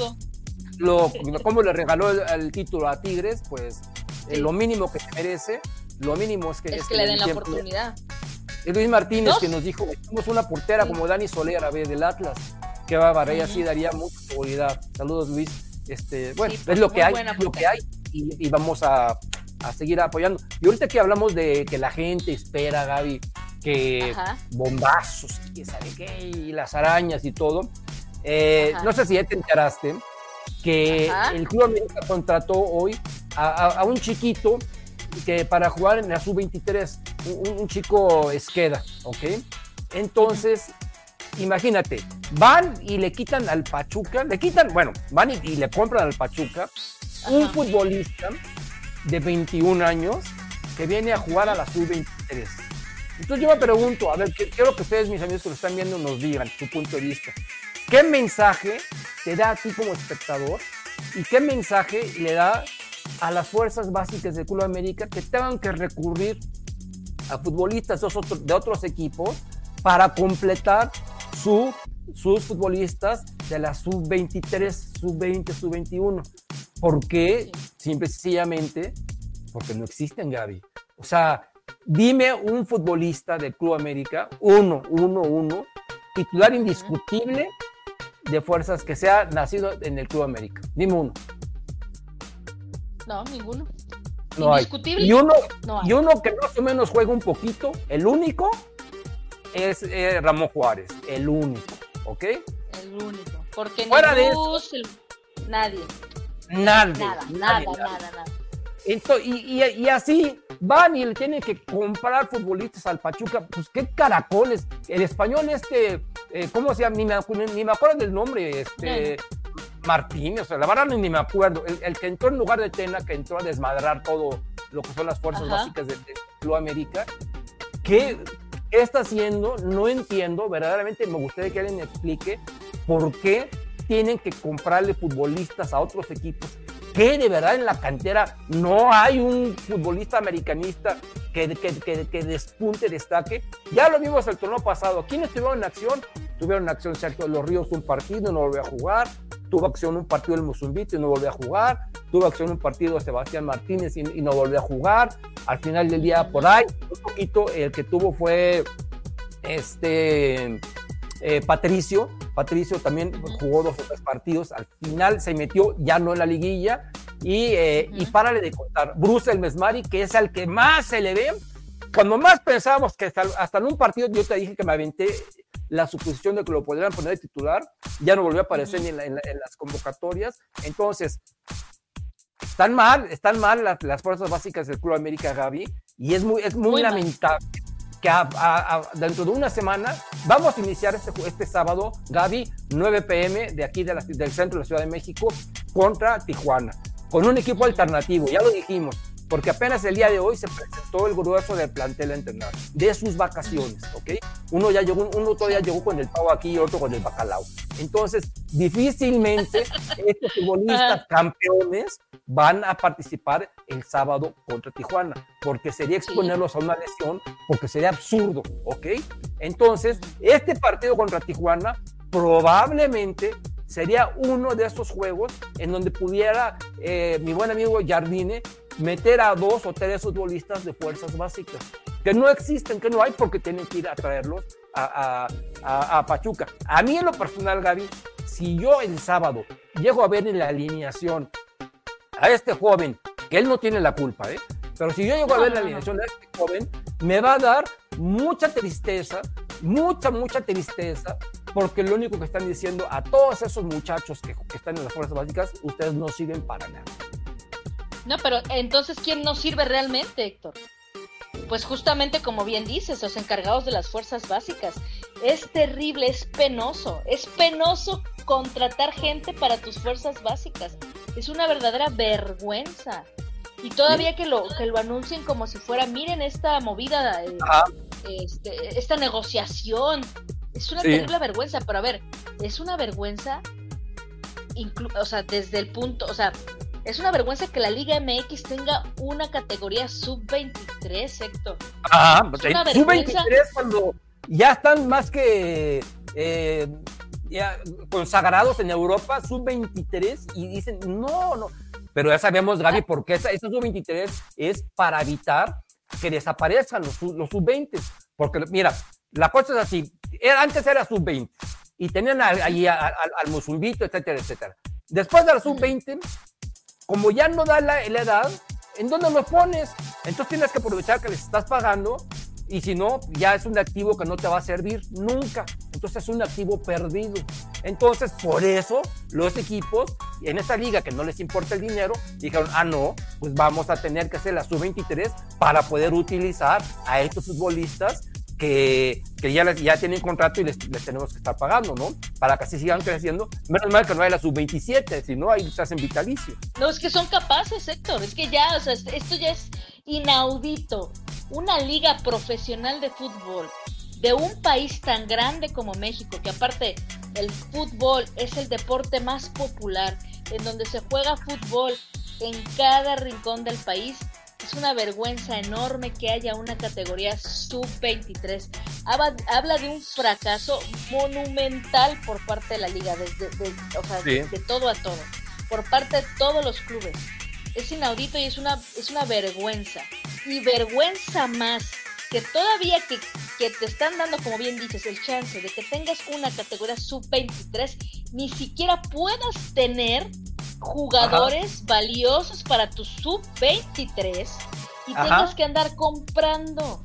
lo, cómo le regaló el, el título a Tigres, pues eh, lo mínimo que se merece, lo mínimo es que, es que le den la tiempo. oportunidad. Y Luis Martínez Dos. que nos dijo, somos una portera Sí. como Dani Soler, a ver, del Atlas. Que va a ella sí Ujú. daría mucha seguridad. Saludos, Luis. Este, bueno, Sí, es lo que hay, es lo que hay. Y, y vamos a, a seguir apoyando. Y ahorita que hablamos de que la gente espera, Gaby, que Ajá. bombazos, y que sabe qué, y las arañas y todo. eh, no sé si ya te enteraste que Ajá. el Club América contrató hoy a, a- a un chiquito que para jugar en la sub-23, un, un chico esqueda, ¿ok? Entonces, imagínate, van y le quitan al Pachuca, le quitan, bueno, van y, y le compran al Pachuca un futbolista de 21 años que viene a jugar a la sub-23. Entonces yo me pregunto, a ver, quiero que ustedes, mis amigos que lo están viendo, nos digan su punto de vista. ¿Qué mensaje te da a ti como espectador y qué mensaje le da a las fuerzas básicas del Club América que tengan que recurrir a futbolistas de otros equipos para completar su, sus futbolistas de la sub-23, sub-20, sub-21? ¿Por qué? Simple y sencillamente porque no existen, Gaby. O sea, dime un futbolista del Club América, uno, uno, uno, titular indiscutible de fuerzas que sea nacido en el Club América. Dime uno. No, ninguno. No Indiscutible. Y uno, y uno que más o menos juega un poquito, el único, es eh, Ramón Juárez. El único, ¿ok? El único. Porque Fuera de nadie. Nada, nada, nada, nada, nada. y, y, así van y le tienen que comprar futbolistas al Pachuca. Pues qué caracoles. El español este, eh, ¿cómo se llama? Ni me, ni me acuerdo del nombre. Este, Martínez, o sea, la verdad ni me acuerdo. El, que entró en lugar de Tena, que entró a desmadrar todo lo que son las fuerzas básicas de, de América. ¿Qué, ¿Qué está haciendo? No entiendo. Verdaderamente me gustaría que alguien me explique por qué tienen que comprarle futbolistas a otros equipos que de verdad en la cantera no hay un futbolista americanista que, que, que, despunte, destaque. Ya lo vimos el torneo pasado. ¿Quiénes estuvieron en acción? Tuvieron en acción Sergio Los Ríos un partido y no volvió a jugar. Tuvo acción un partido el Musumbito y no volvió a jugar. Tuvo acción un partido Sebastián Martínez y, no volvió a jugar. Al final del día, por ahí, un poquito, el que tuvo fue este eh, Patricio, Patricio también jugó dos o tres partidos, al final se metió ya no en la liguilla y, eh, y párale de contar, Bruce el Mesmari, que es al que más se le ve, cuando más pensábamos que hasta, en un partido yo te dije que me aventé la suposición de que lo podrían poner de titular, ya no volvió a aparecer ni en, las convocatorias, entonces están mal, están mal las, fuerzas básicas del Club América Gaby y es muy, es muy, lamentable que dentro de una semana vamos a iniciar este, este sábado, Gaby, 9 pm de aquí del centro de la Ciudad de México contra Tijuana, con un equipo alternativo, ya lo dijimos, porque apenas el día de hoy se presentó el grueso del plantel a entrenar, de sus vacaciones, ¿ok? Uno ya llegó, uno todavía llegó con el pavo aquí y otro con el bacalao. Entonces, difícilmente estos futbolistas campeones van a participar el sábado contra Tijuana, porque sería exponerlos a una lesión, porque sería absurdo, ¿ok? Entonces, este partido contra Tijuana probablemente sería uno de esos juegos en donde pudiera eh, mi buen amigo Jardine meter a dos o tres futbolistas de fuerzas básicas, que no existen, que no hay, porque tienen que ir a traerlos a, a, a Pachuca. A mí en lo personal, Gaby, si yo el sábado llego a ver en la alineación a este joven, que él no tiene la culpa, ¿eh? Pero si yo llego a ver la alineación de este joven, me va a dar mucha tristeza, mucha, mucha tristeza, porque lo único que están diciendo a todos esos muchachos que, que están en las fuerzas básicas, ustedes no sirven para nada. No, pero entonces, ¿quién no sirve realmente, Héctor? Pues justamente como bien dices, los encargados de las fuerzas básicas. Es terrible, es penoso, es penoso contratar gente para tus fuerzas básicas. Es una verdadera vergüenza. Y todavía que lo, que lo anuncien como si fuera, miren esta movida, eh, este, esta negociación. Es una terrible vergüenza, pero a ver, es una vergüenza, o sea, desde el punto, o sea, es una vergüenza que la Liga MX tenga una categoría sub-23, Héctor. Ah, sub-23 cuando ya están más que eh, consagrados en Europa, sub-23, y dicen, no, no. Pero ya sabemos, Gaby, ah. por qué esa, sub-23 es para evitar que desaparezcan los, sub-20. Porque, mira, la cosa es así. antes era sub-20 y tenían allí al, Musumbito, etcétera, etcétera. Después de la sub-20, como ya no da la, edad, ¿en dónde lo pones? Entonces tienes que aprovechar que les estás pagando y si no, ya es un activo que no te va a servir nunca. Entonces es un activo perdido. Entonces, por eso los equipos en esta liga que no les importa el dinero, dijeron, ah, no, pues vamos a tener que hacer la sub-23 para poder utilizar a estos futbolistas que, que ya, les- ya tienen contrato y les, tenemos que estar pagando, ¿no? Para que así sigan creciendo. Menos mal que no hay la sub-27, si no, ahí se hacen vitalicios. No, es que son capaces, Héctor. Es que ya, o sea, esto ya es inaudito. Una liga profesional de fútbol de un país tan grande como México, que aparte el fútbol es el deporte más popular, en donde se juega fútbol en cada rincón del país. Es una vergüenza enorme que haya una categoría sub-23. Habla, de un fracaso monumental por parte de la liga, desde, de, o sea, Sí. de todo a todo, por parte de todos los clubes. Es inaudito y es una, es una vergüenza. Y vergüenza más que todavía que, que te están dando, como bien dices, el chance de que tengas una categoría sub-23, ni siquiera puedas tener jugadores valiosos para tu sub-23 y Ajá. tengas que andar comprando.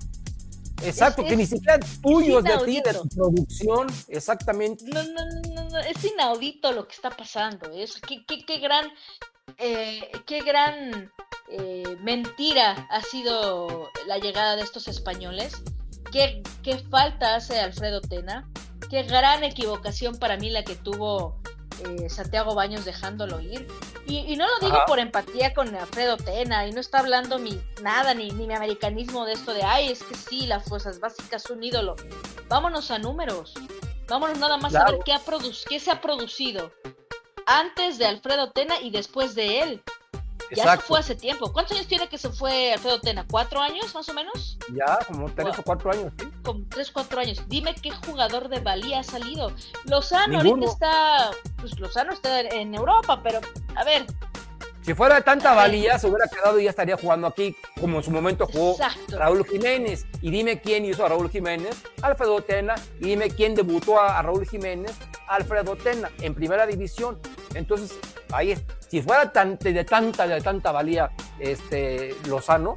Exacto, Es- que ni siquiera tuyos de ti, de tu producción, exactamente. No, no, no, no, es inaudito lo que está pasando. Es qué, qué, qué gran, eh, qué gran eh, mentira ha sido la llegada de estos españoles. Qué, qué falta hace Alfredo Tena. Qué gran equivocación para mí la que tuvo eh, Santiago Baños dejándolo ir. Y, y no lo digo Ajá. por empatía con Alfredo Tena, y no está hablando mi nada, ni, ni mi americanismo de esto de, ay, es que sí, las fuerzas básicas son ídolo. Vámonos a números. Vámonos nada más a ver qué, ha qué se ha producido antes de Alfredo Tena y después de él. Ya Exacto. se fue hace tiempo. ¿Cuántos años tiene que se fue Alfredo Tena? ¿Cuatro años más o menos? Ya, como tres o cuatro años, ¿sí? Como tres, cuatro años. Dime qué jugador de valía ha salido. Lozano Ninguno. ahorita está, pues Lozano está en Europa, pero a ver, Si fuera de tanta valía, se hubiera quedado y ya estaría jugando aquí, como en su momento jugó Exacto. Raúl Jiménez. Y dime quién hizo a Raúl Jiménez, Alfredo Tena. Y dime quién debutó a, a Raúl Jiménez, Alfredo Tena, en primera división. Entonces, ahí, si fuera tan, de tanta, de tanta valía este, Lozano,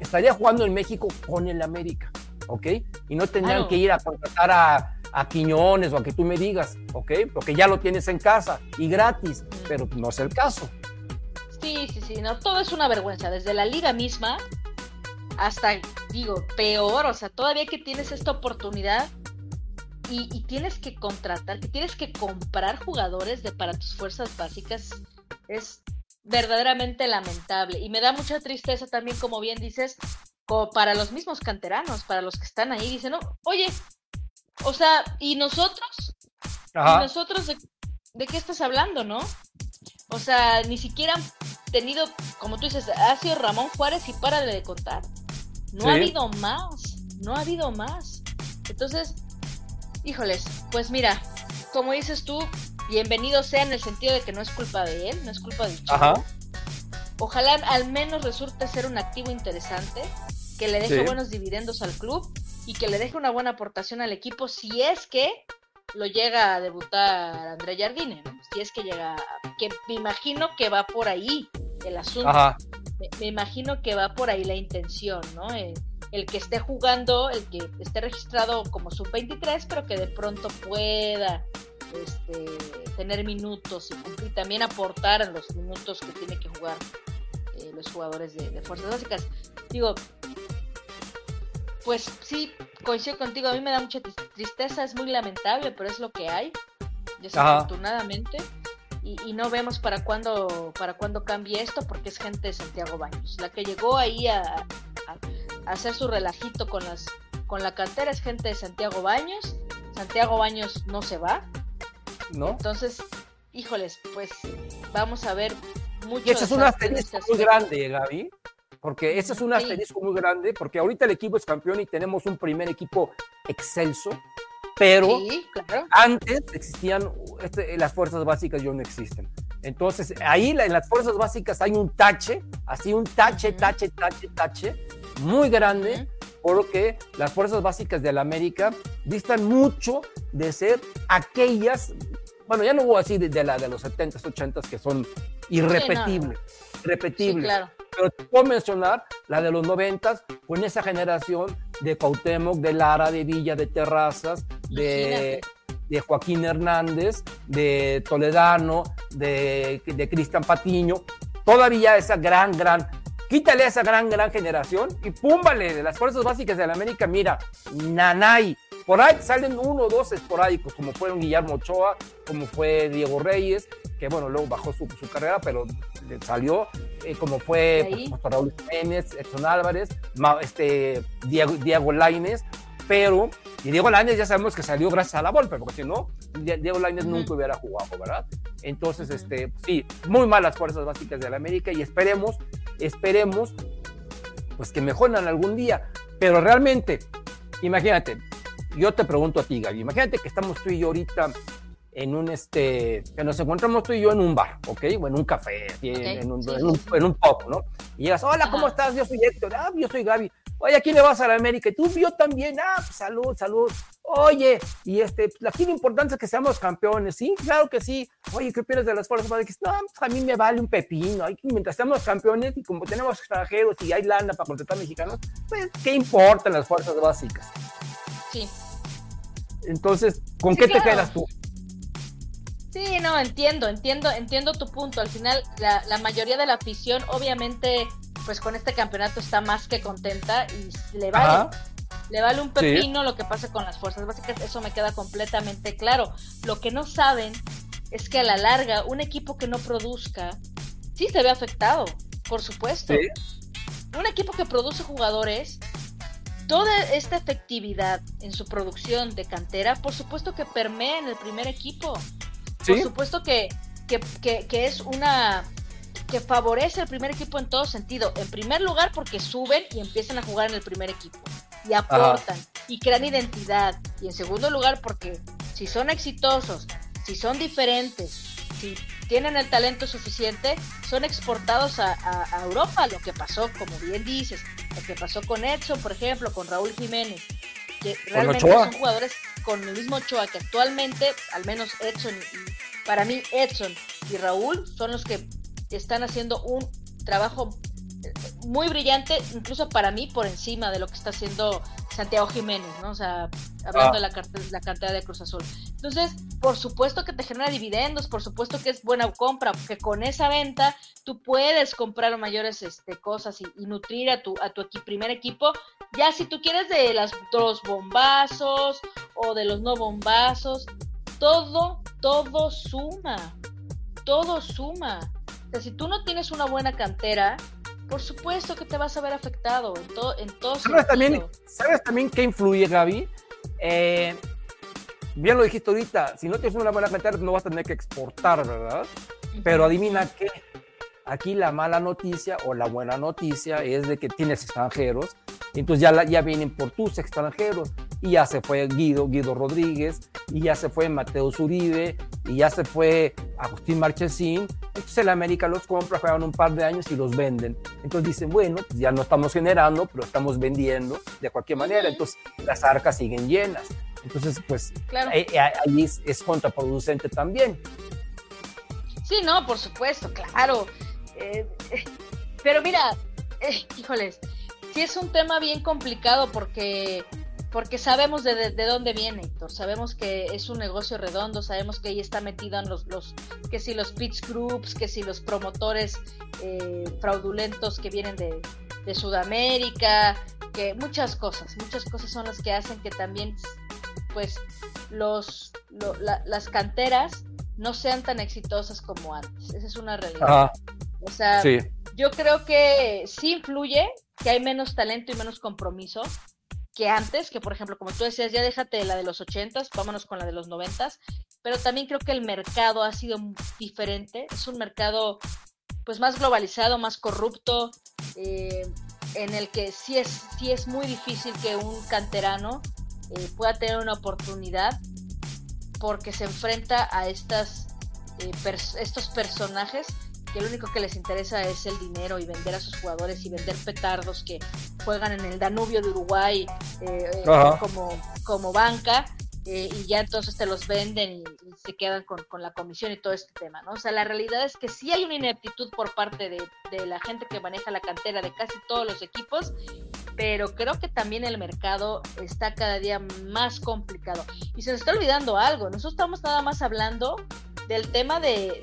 estaría jugando en México con el América, ¿ok? Y no tendrían Claro. que ir a contratar a, a Quiñones o a que tú me digas, ¿ok? Porque ya lo tienes en casa y gratis, pero no es el caso. Sí, sí, sí, no, todo es una vergüenza, desde la liga misma hasta, digo, peor, o sea, todavía que tienes esta oportunidad y, y tienes que contratar, que tienes que comprar jugadores de para tus fuerzas básicas, es verdaderamente lamentable. Y me da mucha tristeza también, como bien dices, como para los mismos canteranos, para los que están ahí, dicen, no, oye, o sea, ¿y nosotros? ¿Y nosotros de, de qué estás hablando, no? O sea, ni siquiera han tenido, como tú dices, ha sido Ramón Juárez y para de contar. No ha habido más, no ha habido más. Entonces, híjoles, pues mira, como dices tú, bienvenido sea en el sentido de que no es culpa de él, no es culpa del chico. Ajá. Ojalá al menos resulte ser un activo interesante, que le deje Sí. buenos dividendos al club y que le deje una buena aportación al equipo si es que lo llega a debutar André Jardine, ¿no? Si es que llega, que me imagino que va por ahí el asunto. Me, me imagino que va por ahí la intención, ¿no? El, el que esté jugando, el que esté registrado como sub-23, pero que de pronto pueda este, tener minutos y también aportar en los minutos que tiene que jugar eh, los jugadores de, de fuerzas básicas. Digo, pues sí, coincido contigo, a mí me da mucha tris- tristeza, es muy lamentable, pero es lo que hay, desafortunadamente. Y, y no vemos para cuándo para cuándo cambie esto porque es gente de Santiago Baños. La que llegó ahí a hacer su relajito con las con la cantera es gente de Santiago Baños. Santiago Baños no se va. ¿No? Entonces, híjoles, pues vamos a ver mucho Y ese es un asterisco muy grande, Gaby, porque ese es un Sí. asterisco muy grande, porque ahorita el equipo es campeón y tenemos un primer equipo excelso, pero Sí, claro. antes existían este, las fuerzas básicas ya no existen. Entonces, ahí en las fuerzas básicas hay un tache, así un tache, tache, tache, tache, muy grande, porque las fuerzas básicas de la América distan mucho de ser aquellas, bueno, ya no voy a decir de, de la de los 70s, 80s que son irrepetibles, Sí, claro. pero te puedo mencionar la de los 90s con esa generación de Cuauhtémoc, de Lara, de Villa, de Terrazas, de, de Joaquín Hernández, de Toledano, de, de Cristian Patiño, todavía esa gran, gran quítale a esa gran, gran generación y púmbale de las fuerzas básicas de la América, mira, Nanay. Por ahí salen uno o dos esporádicos, como fueron Guillermo Ochoa, como fue Diego Reyes, que bueno, luego bajó su, su carrera, pero salió, eh, como fue pues, Raúl Jiménez, Edson Álvarez, este, Diego, Diego Laines, pero, y Diego Lainez ya sabemos que salió gracias a la Volpe, porque si no, Diego Lainez nunca hubiera jugado, ¿verdad? Entonces, este, sí, muy malas fuerzas básicas de la América y esperemos, esperemos, pues que mejoren algún día, pero realmente, imagínate, yo te pregunto a ti, Gaby, imagínate que estamos tú y yo ahorita en un, este, que nos encontramos tú y yo en un bar, ¿ok? O en un café, en, un, en, un, en, un, pop, ¿no? Y llegas, hola, ¿cómo estás? Yo soy Héctor, ah, yo soy Gaby. Oye, ¿a quién le vas a la América? Y tú, yo también, ah, pues, salud, salud. Oye, y este, pues, aquí lo importante es que seamos campeones, ¿sí? Claro que sí. Oye, ¿qué opinas de las fuerzas básicas? No, pues a mí me vale un pepino. Mientras seamos campeones y como tenemos extranjeros y hay lana para contratar mexicanos, pues, ¿qué importan las fuerzas básicas? Sí. Entonces, ¿con qué te quedas tú? Sí, no, entiendo, entiendo, entiendo tu punto. Al final, la, la, mayoría de la afición, obviamente, pues con este campeonato está más que contenta y le vale, le vale un pepino lo que pasa con las fuerzas básicas. Eso me queda completamente claro. Lo que no saben es que a la larga, un equipo que no produzca, sí se ve afectado, por supuesto. Un equipo que produce jugadores toda esta efectividad en su producción de cantera, por supuesto que permea en el primer equipo. Por supuesto que, que, es una que favorece al primer equipo en todo sentido. En primer lugar, porque suben y empiezan a jugar en el primer equipo y aportan y crean identidad. Y en segundo lugar, porque si son exitosos, si son diferentes, si tienen el talento suficiente, son exportados a, a, Europa. Lo que pasó, como bien dices, lo que pasó con Edson, por ejemplo, con Raúl Jiménez, que realmente son jugadores con el mismo Ochoa, que actualmente, al menos Edson, para mí Edson y Raúl son los que están haciendo un trabajo eh, muy brillante, incluso para mí, por encima de lo que está haciendo Santiago Jiménez, ¿no? O sea, hablando ah. de la, la cantidad de Cruz Azul. Entonces, por supuesto que te genera dividendos, por supuesto que es buena compra, porque con esa venta tú puedes comprar mayores este, cosas y, nutrir a tu, a tu primer equipo. Ya si tú quieres de las, dos bombazos o de los no bombazos, todo, todo suma, todo suma. O sea, si tú no tienes una buena cantera, por supuesto que te vas a ver afectado en, todo en todo ¿Sabes también, ¿Sabes también qué influye, Gaby? Eh, bien lo dijiste ahorita, si no tienes una buena cantera no vas a tener que exportar, ¿verdad? Pero adivina qué, aquí la mala noticia o la buena noticia es de que tienes extranjeros, entonces ya, ya vienen por tus extranjeros, y ya se fue Guido, Guido Rodríguez, y ya se fue Mateo Zuribe, y ya se fue Agustín Marchesín, entonces el América los compra, juegan un par de años y los venden. Entonces dicen, bueno, pues ya no estamos generando, pero estamos vendiendo de cualquier manera, entonces las arcas siguen llenas. Entonces, pues ahí, es, contraproducente también. Sí, no, por supuesto, claro. Eh, pero mira, eh, híjoles, sí es un tema bien complicado porque porque sabemos de, dónde viene, Héctor. Sabemos que es un negocio redondo, sabemos que ahí está metido en los, los que si los pitch groups, que si los promotores eh, fraudulentos que vienen de, Sudamérica, que muchas cosas, muchas cosas son las que hacen que también, pues, los, las canteras no sean tan exitosas como antes. Esa es una realidad. o sea, yo creo que sí influye que hay menos talento y menos compromiso que antes, que por ejemplo, como tú decías, ya déjate la de los ochentas, vámonos con la de los noventas, pero también creo que el mercado ha sido diferente, es un mercado pues más globalizado, más corrupto, eh, en el que sí es, sí es muy difícil que un canterano eh, pueda tener una oportunidad porque se enfrenta a estas, eh, estos personajes que lo único que les interesa es el dinero y vender a sus jugadores y vender petardos que juegan en el Danubio de Uruguay eh, eh, como, como banca eh, y ya entonces te los venden y, se quedan con, con, la comisión y todo este tema, ¿no? O sea, la realidad es que sí hay una ineptitud por parte de, de la gente que maneja la cantera de casi todos los equipos, pero creo que también el mercado está cada día más complicado. Y se nos está olvidando algo, nosotros estamos nada más hablando del tema de,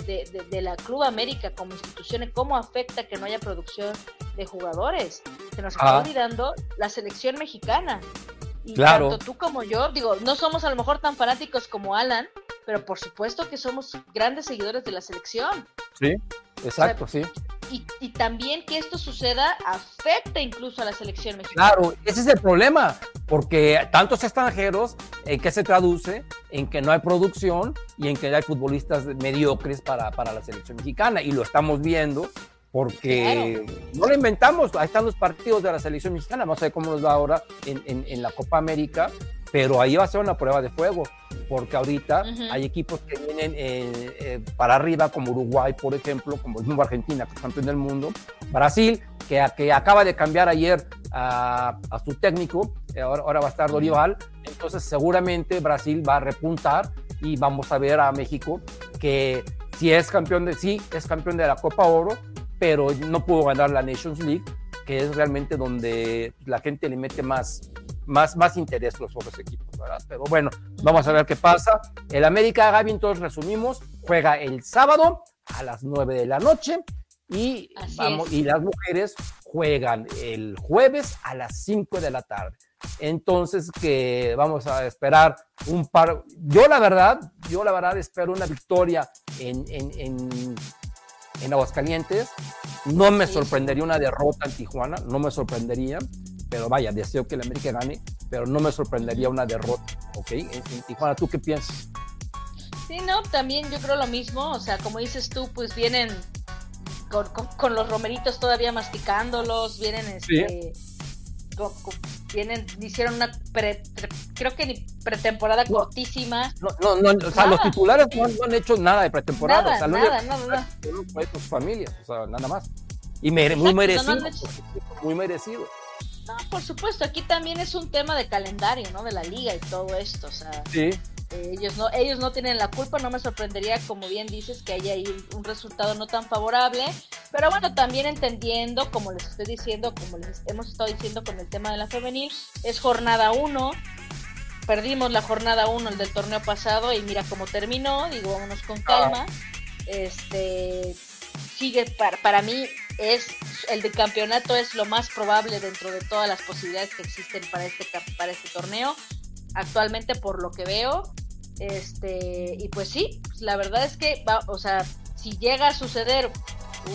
de, la Club América como institución y cómo afecta que no haya producción de jugadores. Se nos está olvidando la selección mexicana. Y claro. tanto tú como yo, digo, no somos a lo mejor tan fanáticos como Alan, pero por supuesto que somos grandes seguidores de la selección. Sí, exacto, sí. Y, y, también que esto suceda afecta incluso a la selección mexicana. Claro, ese es el problema, porque tantos extranjeros, ¿en qué se traduce? En que no hay producción y en que hay futbolistas mediocres para, para la selección mexicana, y lo estamos viendo porque claro. no lo inventamos, ahí están los partidos de la selección mexicana, vamos a ver cómo nos va ahora en, en, en la Copa América, pero ahí va a ser una prueba de fuego, porque ahorita uh -huh. hay equipos que vienen eh, eh, para arriba, como Uruguay, por ejemplo, como el mismo Argentina, que es campeón del mundo, Brasil, que, que acaba de cambiar ayer a, a su técnico, eh, ahora, ahora, va a estar Dorival, entonces seguramente Brasil va a repuntar y vamos a ver a México que si es campeón de, sí, es campeón de la Copa Oro, pero no pudo ganar la Nations League, que es realmente donde la gente le mete más, más, más interés los otros equipos, ¿verdad? Pero bueno, vamos a ver qué pasa. El América, Gaby, entonces resumimos, juega el sábado a las 9 de la noche y, vamos, y las mujeres juegan el jueves a las 5 de la tarde. Entonces, que vamos a esperar un par. Yo, la verdad, yo, la verdad, espero una victoria en, en, en, en Aguascalientes. No me sorprendería una derrota en Tijuana, no me sorprendería, pero vaya, deseo que el América gane, pero no me sorprendería una derrota, ¿ok? En, en Tijuana, ¿tú qué piensas? Sí, no, también yo creo lo mismo, o sea, como dices tú, pues vienen con, con, con los romeritos todavía masticándolos, vienen este... Sí. Con, vienen, hicieron una pre, pre, creo que ni pretemporada no, cortísima. No, no, no, o sea, los titulares no, no, han hecho nada de pretemporada. Nada, o sea, nada, nada, sus familias, o sea, nada más. Y me, muy merecido, muy merecido. No, por supuesto, aquí también es un tema de calendario, ¿no? De la liga y todo esto, o sea. Sí. Ellos no, ellos no tienen la culpa, no me sorprendería, como bien dices, que haya ahí un resultado no tan favorable, pero bueno, también entendiendo, como les estoy diciendo, como les hemos estado diciendo con el tema de la femenil, es jornada 1, perdimos la jornada 1 el del torneo pasado y mira cómo terminó, digo, vámonos con calma, ah. este sigue para, para mí es el de campeonato es lo más probable dentro de todas las posibilidades que existen para este para este torneo actualmente por lo que veo. Este, y pues sí, la verdad es que, va, o sea, si llega a suceder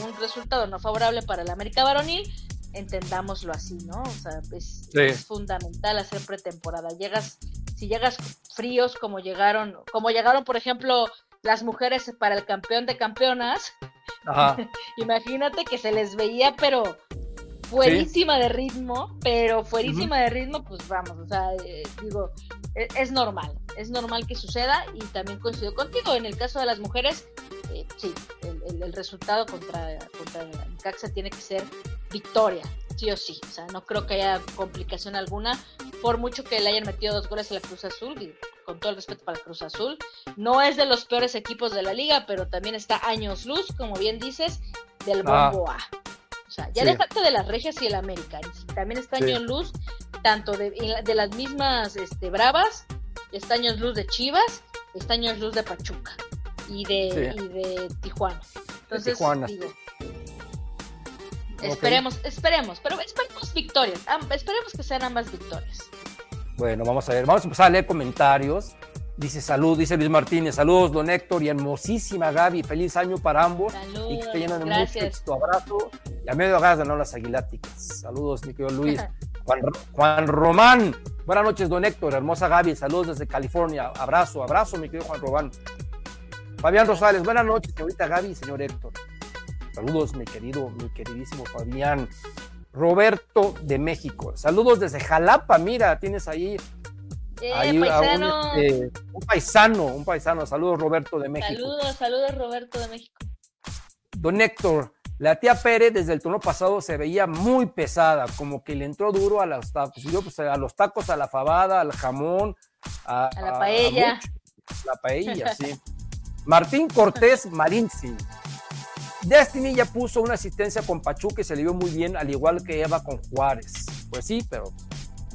un resultado no favorable para el América varonil, entendámoslo así, ¿no? O sea, es, sí. es, fundamental hacer pretemporada. Llegas, si llegas fríos como llegaron, como llegaron, por ejemplo, las mujeres para el campeón de campeonas, imagínate que se les veía, pero fuerísima ¿Sí? de ritmo, pero fuerísima uh -huh. de ritmo, pues vamos, o sea, eh, digo, es, es, normal, es normal que suceda y también coincido contigo, en el caso de las mujeres, eh, sí, el, el, el, resultado contra, contra Caxa tiene que ser victoria, sí o sí, o sea, no creo que haya complicación alguna, por mucho que le hayan metido dos goles a la Cruz Azul, y con todo el respeto para Cruz Azul, no es de los peores equipos de la liga, pero también está años luz, como bien dices, del bombo ah. A. O sea, ya sí. de las regias y el América. También está años sí. luz, tanto de, de, las mismas este, Bravas, está años luz de Chivas, está años luz de Pachuca y de, sí. y de Tijuana. Entonces, de Tijuana. digo, esperemos, okay. esperemos, pero esperemos victorias. Esperemos que sean ambas victorias. Bueno, vamos a ver, vamos a empezar a leer comentarios. Dice salud, dice Luis Martínez, saludos don Héctor y hermosísima Gaby, feliz año para ambos Salud, y que esté lleno de mucho éxito, abrazo y a medio gas ganó las aguiláticas. Saludos, mi querido Luis. Juan, Juan, Román, buenas noches don Héctor, hermosa Gaby, saludos desde California, abrazo, abrazo mi querido Juan Román. Fabián Rosales, buenas noches, señorita Gaby y señor Héctor. Saludos, mi querido, mi queridísimo Fabián. Roberto de México, saludos desde Jalapa, mira, tienes ahí eh, Ahí, paisano. Un, eh, un, paisano, un paisano. Saludos, Roberto de México. Saludos, saludos, Roberto de México. Don Héctor, la tía Pérez desde el turno pasado se veía muy pesada, como que le entró duro a los tacos, yo, pues, a los tacos, a la fabada, al jamón, a, a la paella. A la paella, sí. Martín Cortés Marinzi. Destiny ya puso una asistencia con Pachuca y se le vio muy bien, al igual que Eva con Juárez. Pues sí, pero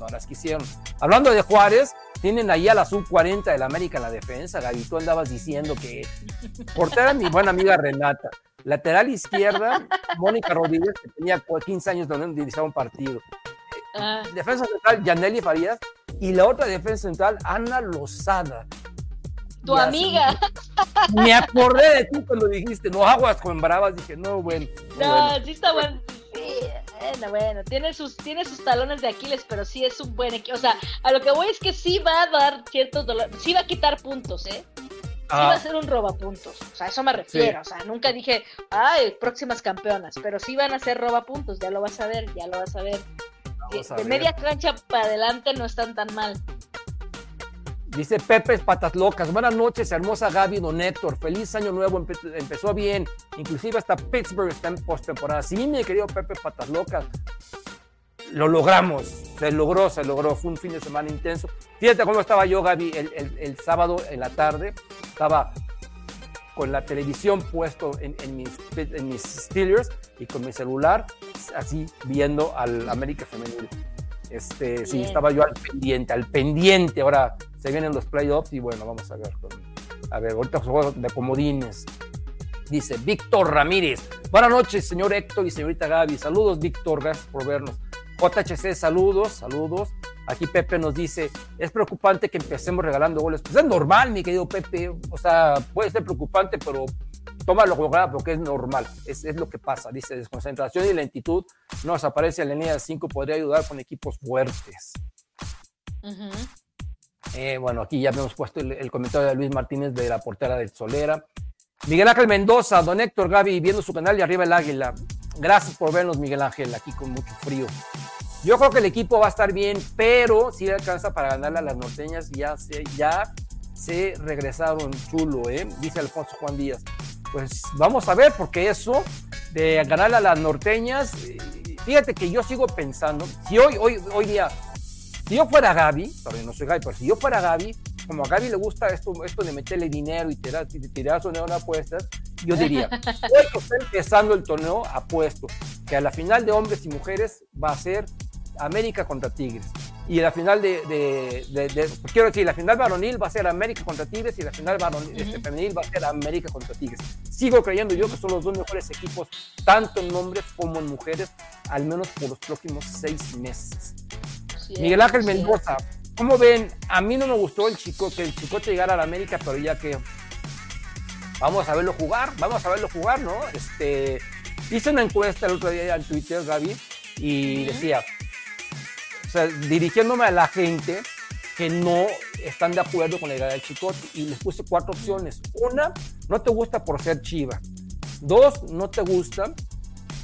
no las quisieron. Hablando de Juárez, tienen ahí a la sub-40 del América en la defensa. Gaby, tú andabas diciendo que portera mi buena amiga Renata. Lateral izquierda, Mónica Rodríguez, que tenía 15 años donde dirigía un partido. Ah, Defensa central, Yaneli Farías. Y la otra defensa central, Ana Lozada. tu amiga. Me acordé de ti cuando dijiste, no aguas con bravas. Dije, no, bueno. no, No, bueno. sí está bueno. Bueno, bueno, tiene sus, tiene sus talones de Aquiles, pero sí es un buen equipo. O sea, a lo que voy es que sí va a dar ciertos dolores, sí va a quitar puntos, ¿eh? Sí va Ah, a ser un robapuntos. O sea, a eso me refiero. O sea, nunca dije, ay, próximas campeonas, pero sí van a ser robapuntos, ya lo vas a ver, ya lo vas a ver. vamos de a de ver. media cancha para adelante no están tan mal. Dice Pepe Patas Locas. Buenas noches, hermosa Gaby Don Héctor. Feliz año nuevo. empe- empezó bien. Inclusive hasta Pittsburgh está en postemporada. Sí, mi querido Pepe Patas Locas. Lo logramos. Se logró, se logró. Fue un fin de semana intenso. Fíjate cómo estaba yo, Gaby, el, sábado en la tarde. Estaba con la televisión puesto en, en mis, en mis Steelers y con mi celular, así viendo al América Femenil. Este, sí, estaba yo al pendiente, al pendiente. Ahora se vienen los playoffs y bueno, vamos a ver. a ver, ahorita juegos de comodines. Dice Víctor Ramírez. Buenas noches, señor Héctor y señorita Gaby. Saludos, Víctor, gracias por vernos. JHC, saludos, saludos. Aquí Pepe nos dice, es preocupante que empecemos regalando goles. Pues es normal, mi querido Pepe. O sea, puede ser preocupante, pero tómalo como porque es normal. Es, es lo que pasa. Dice, desconcentración y lentitud no desaparece en la línea de 5. Podría ayudar con equipos fuertes. Eh, bueno, aquí ya hemos puesto el, el comentario de Luis Martínez de la portera del Solera. Miguel Ángel Mendoza, don Héctor Gaby, viendo su canal y arriba el águila. Gracias por vernos, Miguel Ángel, aquí con mucho frío. Yo creo que el equipo va a estar bien, pero si alcanza para ganarle a las norteñas, ya se, ya se regresaron chulo, ¿eh? dice Alfonso Juan Díaz. Pues vamos a ver, porque eso de ganarle a las norteñas, eh, fíjate que yo sigo pensando, si hoy, hoy, hoy día si yo fuera Gaby, todavía no soy Gaby, pero si yo fuera Gaby, como a Gaby le gusta esto, esto de meterle dinero y tirar, tirar su dinero en apuestas, yo diría, hoy que está empezando el torneo, apuesto que a la final de hombres y mujeres va a ser América contra Tigres. Y la final de, de- de- de- quiero decir, la final varonil va a ser América contra Tigres y la final varonil, este, femenil va a ser América contra Tigres. Sigo creyendo yo que son los dos mejores equipos, tanto en hombres como en mujeres, al menos por los próximos seis meses. Miguel Ángel cierto. Mendoza, ¿cómo ven? A mí no me gustó el chico, que el chicote llegara a la América, pero ya que vamos a verlo jugar, vamos a verlo jugar, ¿no? Este, hice una encuesta el otro día en Twitter, Gaby, y decía, o sea, dirigiéndome a la gente que no están de acuerdo con la idea del chicote, y les puse cuatro opciones. Una, no te gusta por ser chiva. Dos, no te gusta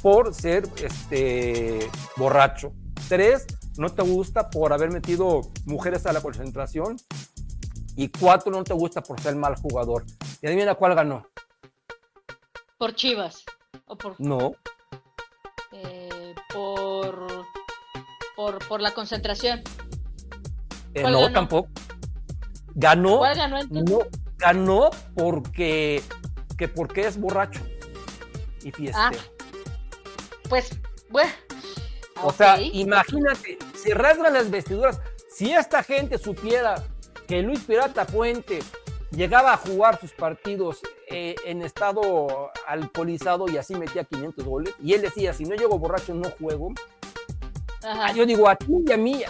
por ser este borracho. Tres, no te gusta por haber metido mujeres a la concentración. Y cuatro, no te gusta por ser mal jugador. Y adivina cuál ganó. Por Chivas. O por, No, eh, por, por, por la concentración. eh, ¿Cuál no, ganó? tampoco. Ganó, ¿Cuál ganó entonces? no, ganó porque, que porque es borracho y fiestero. Ah, Pues, bueno. O sea, imagínate, se rasgan las vestiduras. Si esta gente supiera que Luis Pirata Puente llegaba a jugar sus partidos eh, en estado alcoholizado y así metía 500 goles, y él decía, si no llego borracho no juego, Ajá. yo digo, a ti y a mí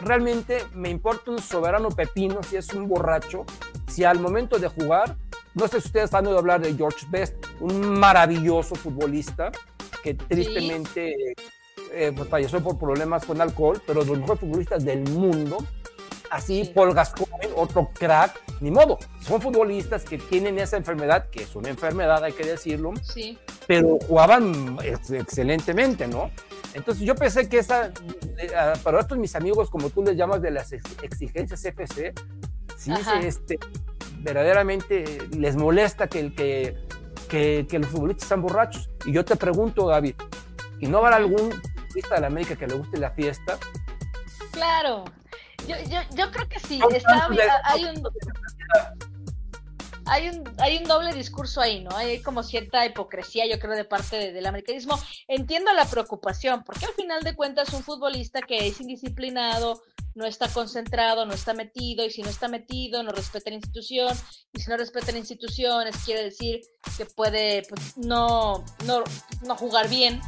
realmente me importa un soberano pepino si es un borracho, si al momento de jugar, no sé si ustedes han oído hablar de George Best, un maravilloso futbolista que tristemente eh, pues, falleció por problemas con alcohol, pero de los mejores futbolistas del mundo. Así, Sí. Paul Gascoigne, otro crack, ni modo, son futbolistas que tienen esa enfermedad, que es una enfermedad, hay que decirlo, Sí. pero jugaban ex- excelentemente, ¿no? Entonces yo pensé que esa, eh, para estos mis amigos, como tú les llamas, de las ex- exigencias FC, sí se, este, verdaderamente les molesta que, que, que, que los futbolistas sean borrachos. Y yo te pregunto, David, ¿y no habrá algún futbolista de la América que le guste la fiesta? Claro. Yo, yo, yo creo que sí. Está hay un. Hay un, hay un doble discurso ahí, ¿no? Hay como cierta hipocresía, yo creo, de parte del americanismo. Entiendo la preocupación, porque al final de cuentas un futbolista que es indisciplinado, no está concentrado, no está metido, y si no está metido, no respeta la institución, y si no respeta la institución, quiere decir que puede pues, no, no, no jugar bien,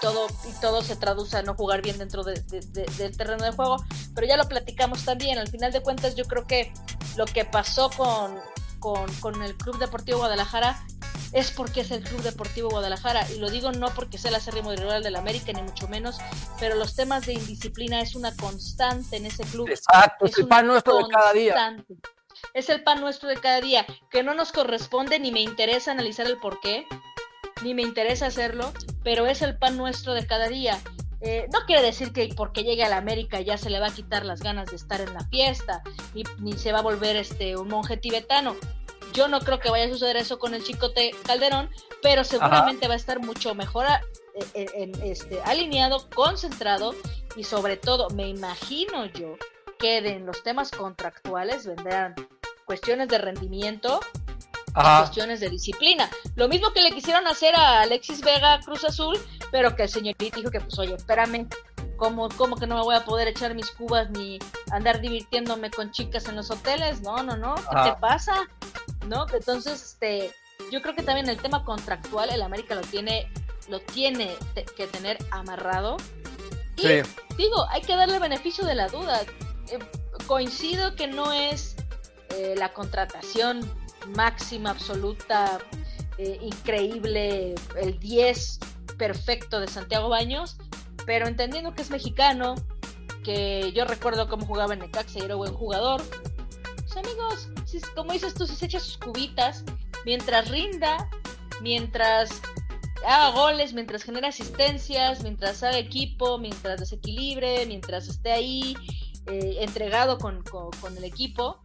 todo, y todo se traduce a no jugar bien dentro del terreno de juego, pero ya lo platicamos también, al final de cuentas yo creo que lo que pasó con, con, el Club Deportivo Guadalajara es porque es el Club Deportivo Guadalajara. Y lo digo no porque sea el acérrimo rival del América, ni mucho menos, pero los temas de indisciplina es una constante en ese club. Exacto, es, el pan nuestro de cada día. Es el pan nuestro de cada día, que no nos corresponde ni me interesa analizar el por qué, ni me interesa hacerlo, pero es el pan nuestro de cada día. Eh, no quiere decir que porque llegue a la América ya se le va a quitar las ganas de estar en la fiesta, ni, ni se va a volver este un monje tibetano. Yo no creo que vaya a suceder eso con el Chicote Calderón, pero seguramente va a estar mucho mejor eh, este, alineado, concentrado y sobre todo me imagino yo que en los temas contractuales vendrán cuestiones de rendimiento cuestiones de disciplina. Lo mismo que le quisieron hacer a Alexis Vega Cruz Azul, pero que el señorito dijo que, pues, oye, espérame, ¿cómo, ¿cómo que no me voy a poder echar mis cubas ni andar divirtiéndome con chicas en los hoteles? No, no, no, ¿qué te pasa? ¿No? Entonces, este, yo creo que también el tema contractual, el América lo tiene, lo tiene que tener amarrado. Y digo, hay que darle beneficio de la duda. Eh, coincido que no es eh, la contratación máxima, absoluta, eh, increíble, el 10 perfecto de Santiago Baños, pero entendiendo que es mexicano, que yo recuerdo cómo jugaba en Necaxa y era buen jugador, pues amigos, como dices tú, si se echa sus cubitas, mientras rinda, mientras haga goles, mientras genera asistencias, mientras haga equipo, mientras desequilibre, mientras esté ahí eh, entregado con, con, el equipo,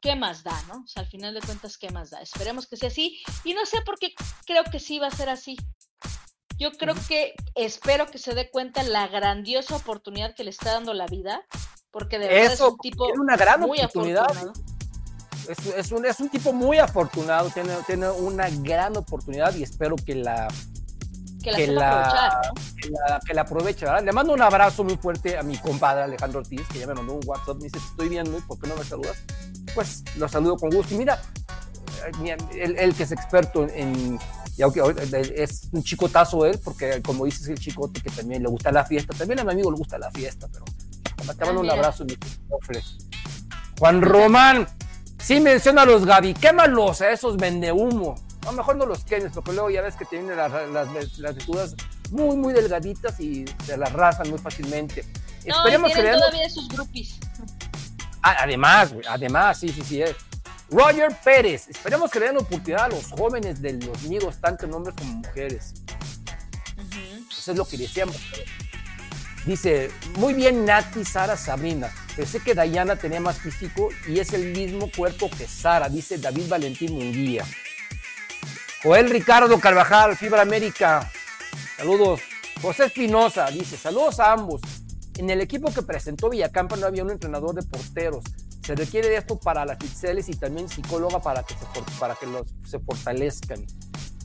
¿qué más da, no? O sea, al final de cuentas, ¿qué más da? Esperemos que sea así. Y no sé por qué creo que sí va a ser así. Yo creo que espero que se dé cuenta la grandiosa oportunidad que le está dando la vida, porque de verdad es un tipo una gran muy oportunidad. Es, un, es un tipo muy afortunado, tiene, tiene una gran oportunidad y espero que la que la, que la, que la, aproveche, ¿verdad? Le mando un abrazo muy fuerte a mi compadre Alejandro Ortiz, que ya me mandó un WhatsApp, me dice, te estoy viendo, ¿por qué no me saludas? Pues lo saludo con gusto. Y mira, él, él que es experto en, y aunque es un chicotazo él, porque como dices el chicote que también le gusta la fiesta, también a mi amigo le gusta la fiesta, pero te mando un abrazo, mi cofre. Juan Román, sí menciona a los Gaby, quémalos a esos vendehumo. A lo mejor no los quemes, porque luego ya ves que tienen las, las, las muy, muy delgaditas y se las rasan muy fácilmente. No, Esperemos que todavía sus groupies. Ah, además, además, sí, sí, sí. Roger Pérez, esperemos que le den oportunidad a los jóvenes de los nidos, tanto en hombres como mujeres. Eso es lo que decíamos. Dice, muy bien Nati, Sara, Sabrina. Pensé que Dayana tenía más físico y es el mismo cuerpo que Sara, dice David Valentín Munguía. Joel Ricardo Carvajal, Fibra América. Saludos. José Espinosa dice, saludos a ambos. En el equipo que presentó Villacampa no había un entrenador de porteros. Se requiere de esto para las pixeles y también psicóloga para que se, para que los, se fortalezcan.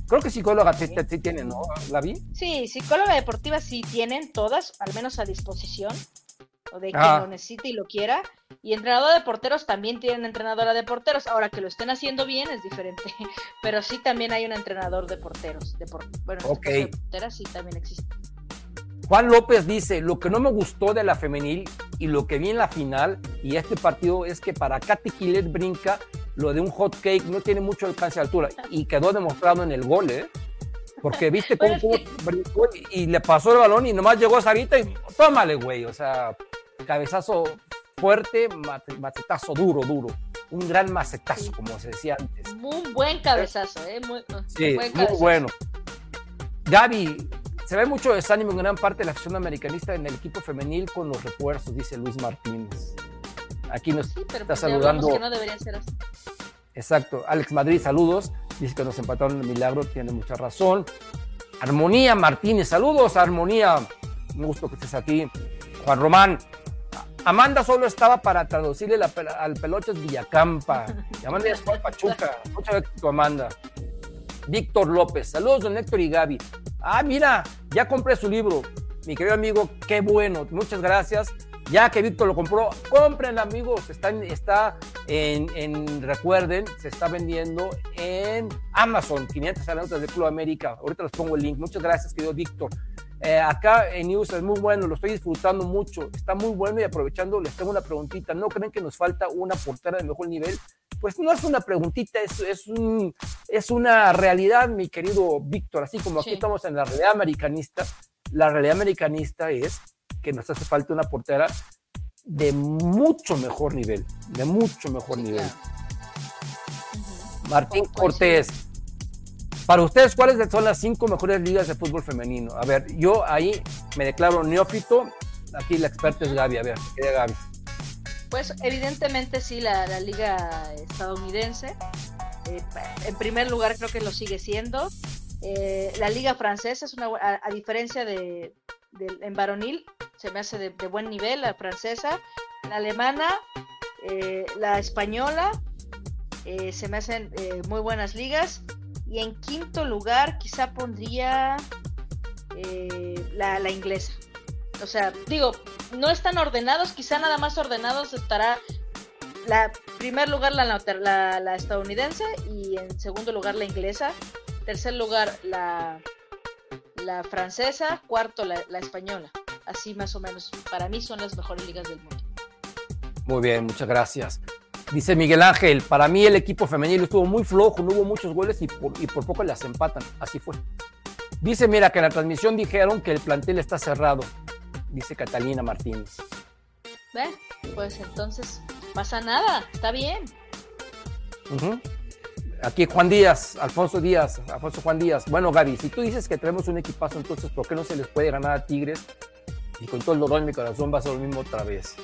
Creo que psicóloga sí, tienen, ¿no? ¿La vi? Sí, psicóloga deportiva sí tienen todas, al menos a disposición, o de quien ah. lo necesite y lo quiera. Y entrenador de porteros también tienen entrenadora de porteros. Ahora que lo estén haciendo bien es diferente, pero sí también hay un entrenador de porteros. De bueno, este okay. de porteras sí también existe. Juan López dice, lo que no me gustó de la femenil y lo que vi en la final y este partido es que para Katy Killer brinca lo de un hot cake, no tiene mucho alcance de altura y quedó demostrado en el gol, ¿eh? Porque viste cómo brincó y, le pasó el balón y nomás llegó a Sarita y tómale, güey, o sea, cabezazo fuerte, macetazo duro, duro. Un gran macetazo, como se decía antes. Muy buen cabezazo, ¿eh? Muy, sí, muy bueno. Gaby, se ve mucho desánimo en gran parte de la afición americanista en el equipo femenil con los refuerzos, dice Luis Martínez. Aquí nos está pues saludando. Que no debería ser así. Exacto. Alex Madrid, saludos. Dice que nos empataron el milagro, tiene mucha razón. Armonía Martínez, saludos, Armonía. Un gusto que estés aquí. Juan Román, Amanda solo estaba para traducirle la, al Peloches Villacampa. Y Amanda ya a Pachuca. Muchas gracias, Amanda. Víctor López. Saludos, don Héctor y Gaby. Ah, mira, ya compré su libro. Mi querido amigo, qué bueno. Muchas gracias. Ya que Víctor lo compró, compren amigos. Está, en- está en, en- recuerden, se está vendiendo en Amazon, 500 anécdotas de Club América. Ahorita les pongo el link. Muchas gracias, querido Víctor. Eh, acá en News es muy bueno, lo estoy disfrutando mucho. Está muy bueno y aprovechando, les tengo una preguntita. ¿No creen que nos falta una portera de mejor nivel? Pues no es una preguntita, es, es, un, es una realidad, mi querido Víctor. Así como aquí Sí. estamos en la realidad americanista, la realidad americanista es que nos hace falta una portera de mucho mejor nivel, de mucho mejor Sí, nivel. claro. Martín. Cortés. Para ustedes, ¿cuáles son las cinco mejores ligas de fútbol femenino? A ver, yo ahí me declaro neófito. Aquí la experta es Gaby. A ver, querida Gaby. Pues evidentemente sí, la, la liga estadounidense. eh, en primer lugar creo que lo sigue siendo. Eh, la liga francesa es una a, a diferencia de, del- en varonil, se me hace de, buen nivel la francesa. La alemana, eh, la española, eh, se me hacen eh, muy buenas ligas. Y en quinto lugar quizá pondría la, la inglesa. O sea, digo, no están ordenados, quizá nada más ordenados estará la primer lugar la, la, la estadounidense y en segundo lugar la inglesa, tercer lugar la, la francesa, cuarto la, la española. Así más o menos, para mí son las mejores ligas del mundo. Muy bien, muchas gracias. Dice Miguel Ángel, para mí el equipo femenino estuvo muy flojo, no hubo muchos goles y por, y por poco las empatan. Así fue. Dice, mira, que en la transmisión dijeron que el plantel está cerrado. Dice Catalina Martínez. ¿Ve? Pues entonces, pasa nada, está bien. Aquí Juan Díaz, Alfonso Díaz, Alfonso Juan Díaz. Bueno, Gaby, si tú dices que tenemos un equipazo, entonces ¿por qué no se les puede ganar a Tigres? Y con todo el dolor en mi corazón va a ser lo mismo otra vez.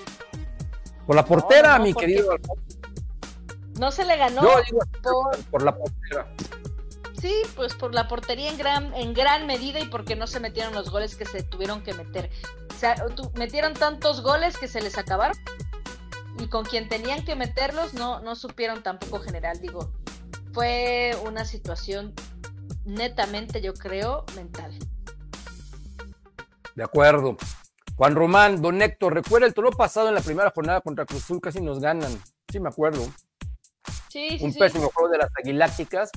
Por la portera, No, no, mi querido. No se le ganó Yo digo por, por la portera. Sí, pues por la portería en gran, en gran medida y porque no se metieron los goles que se tuvieron que meter. O sea, metieron tantos goles que se les acabaron y con quien tenían que meterlos no, no supieron tampoco general. Digo, fue una situación netamente, yo creo, mental. De acuerdo. Juan Román, don Héctor, recuerda el torneo pasado en la primera jornada contra Cruz Azul, casi nos ganan. Sí, me acuerdo. Sí, sí, Un sí. pésimo juego de las aguilácticas.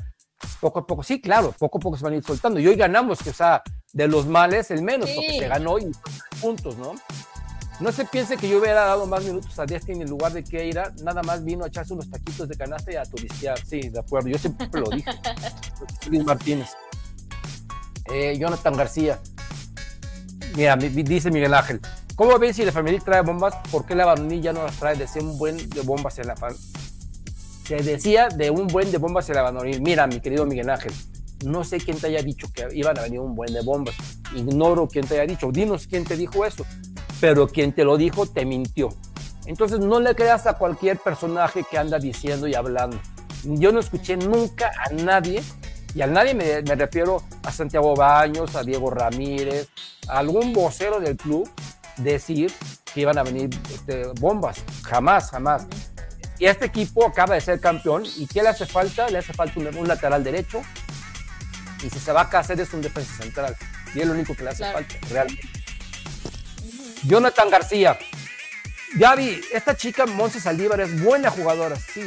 Poco a poco, sí, claro, poco a poco se van a ir soltando. Y hoy ganamos, que o sea, de los males el menos, Sí. porque se ganó y son tres puntos, ¿no? No se piense que yo hubiera dado más minutos a Destin en lugar de Keira, nada más vino a echarse unos taquitos de canasta y a turistear. Sí, de acuerdo, yo siempre lo dije. Luis Martínez. Eh, Jonathan García. Mira, mi- mi- dice Miguel Ángel. ¿Cómo ven si la familia trae bombas? ¿Por qué la varonil ya no las trae? Decía un buen de bombas en la fa- Se decía de un buen de bombas en la varonil. Mira, mi querido Miguel Ángel, no sé quién te haya dicho que iban a venir un buen de bombas. Ignoro quién te haya dicho. Dinos quién te dijo eso. Pero quien te lo dijo te mintió. Entonces no le creas a cualquier personaje que anda diciendo y hablando. Yo no escuché nunca a nadie, y a nadie me, refiero a Santiago Baños, a Diego Ramírez, algún vocero del club, decir que iban a venir este, bombas. Jamás, jamás. Y este equipo acaba de ser campeón. ¿Y qué le hace falta? Le hace falta un, un lateral derecho. Y si se va a hacer es un defensa central. Y es lo único que le hace Claro. falta, realmente. Jonathan García. Gaby, esta chica, Monse Saldívar, es buena jugadora. Sí,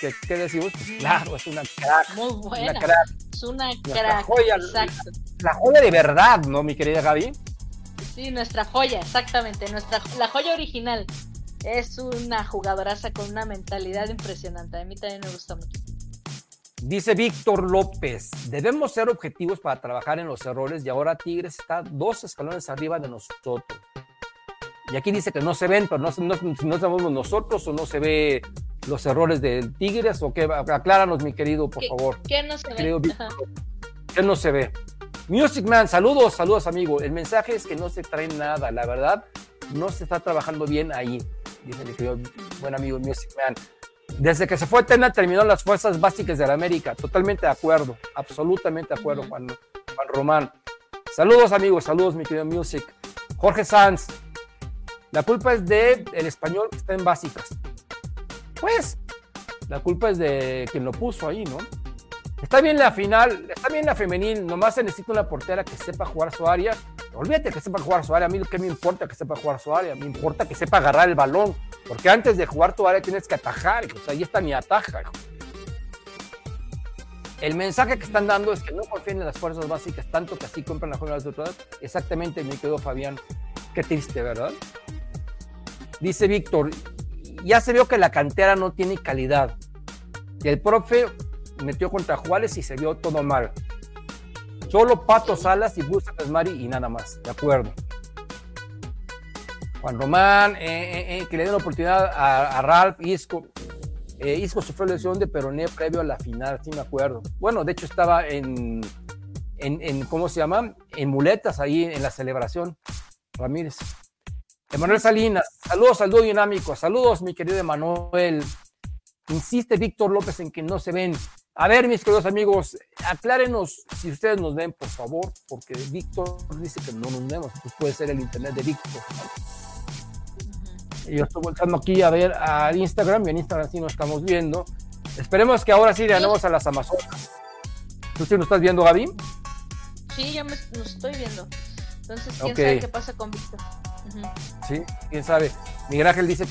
¿qué, qué decimos? Pues claro, es una crack. Muy buena. Una crack. Es una crack. joya. Exacto. La joya de verdad, ¿no, mi querida Gaby? Sí, nuestra joya, exactamente. Nuestra, la joya original. Es una jugadoraza con una mentalidad impresionante. A mí también me gusta mucho. Dice Víctor López, debemos ser objetivos para trabajar en los errores y ahora Tigres está dos escalones arriba de nosotros. Y aquí dice que no se ven, pero no, no, no sabemos nosotros o no se ve los errores del Tigres o qué, acláranos mi querido, por ¿Qué- favor. ¿Qué no se Querido ve? ¿qué no se ve? Music Man, saludos, saludos amigo. El mensaje es que no se trae nada, la verdad, no se está trabajando bien ahí, dice mi querido buen amigo Music Man. Desde que se fue Tena terminó las fuerzas básicas de la América. Totalmente de acuerdo, absolutamente de acuerdo. Juan, Juan Román. Saludos amigos, saludos mi querido Music. Jorge Sanz. La culpa es de el español que está en básicas. Pues, la culpa es de quien lo puso ahí, ¿no? Está bien la final, está bien la femenil, nomás se necesita una portera que sepa jugar su área. Olvídate que sepa jugar su área, a mí que me importa que sepa jugar su área, me importa que sepa agarrar el balón, porque antes de jugar tu área tienes que atajar, o sea, ahí está mi ataja. El mensaje que están dando es que no confíen en las fuerzas básicas, tanto que así compran las jornadas de todas. Exactamente, me quedó Fabián. Qué triste, ¿verdad? Dice Víctor, ya se vio que la cantera no tiene calidad. Y el profe metió contra Juárez y se vio todo mal. Solo Pato Salas y Bruce Mari y nada más, de acuerdo. Juan Román, eh, eh, eh, que le dio la oportunidad a, a Ralph Isco. Isco sufrió lesión de peroné previo a la final, sí me acuerdo. Bueno, de hecho estaba en, en, en ¿cómo se llama? En muletas ahí en la celebración. Ramírez. Emanuel Salinas, saludos al dúo dinámico, saludos mi querido Emanuel. Insiste Víctor López en que no se ven. A ver, mis queridos amigos, aclárenos si ustedes nos ven, por favor, porque Víctor dice que no nos vemos, pues puede ser el internet de Víctor. Yo estoy voltando aquí a ver a Instagram y en Instagram sí nos estamos viendo. Esperemos que ahora sí ganemos a las Amazonas. ¿Tú sí nos estás viendo, Gaby? Sí, ya me, nos estoy viendo. Entonces, ¿quién okay. sabe qué pasa con Víctor? Uh -huh. Sí, quién sabe. Miguel Ángel dice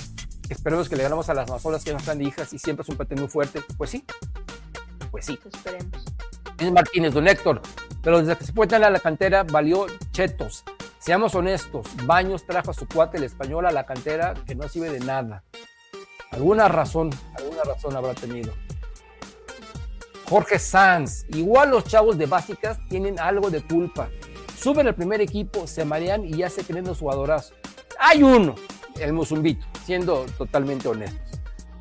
que esperemos que le ganemos a las Amazonas que no están de hijas y siempre es un PT muy fuerte. Pues sí, pues sí. Esperemos. Es Martínez, don Héctor. Pero desde que se fue a la cantera, valió chetos. Seamos honestos, Baños trajo a su cuate el español a la cantera que no sirve de nada. Alguna razón, alguna razón habrá tenido. Jorge Sanz, igual los chavos de básicas tienen algo de culpa. Suben al primer equipo, se marean y ya se creen los jugadorazos. Hay uno, el Musumbito, siendo totalmente honestos.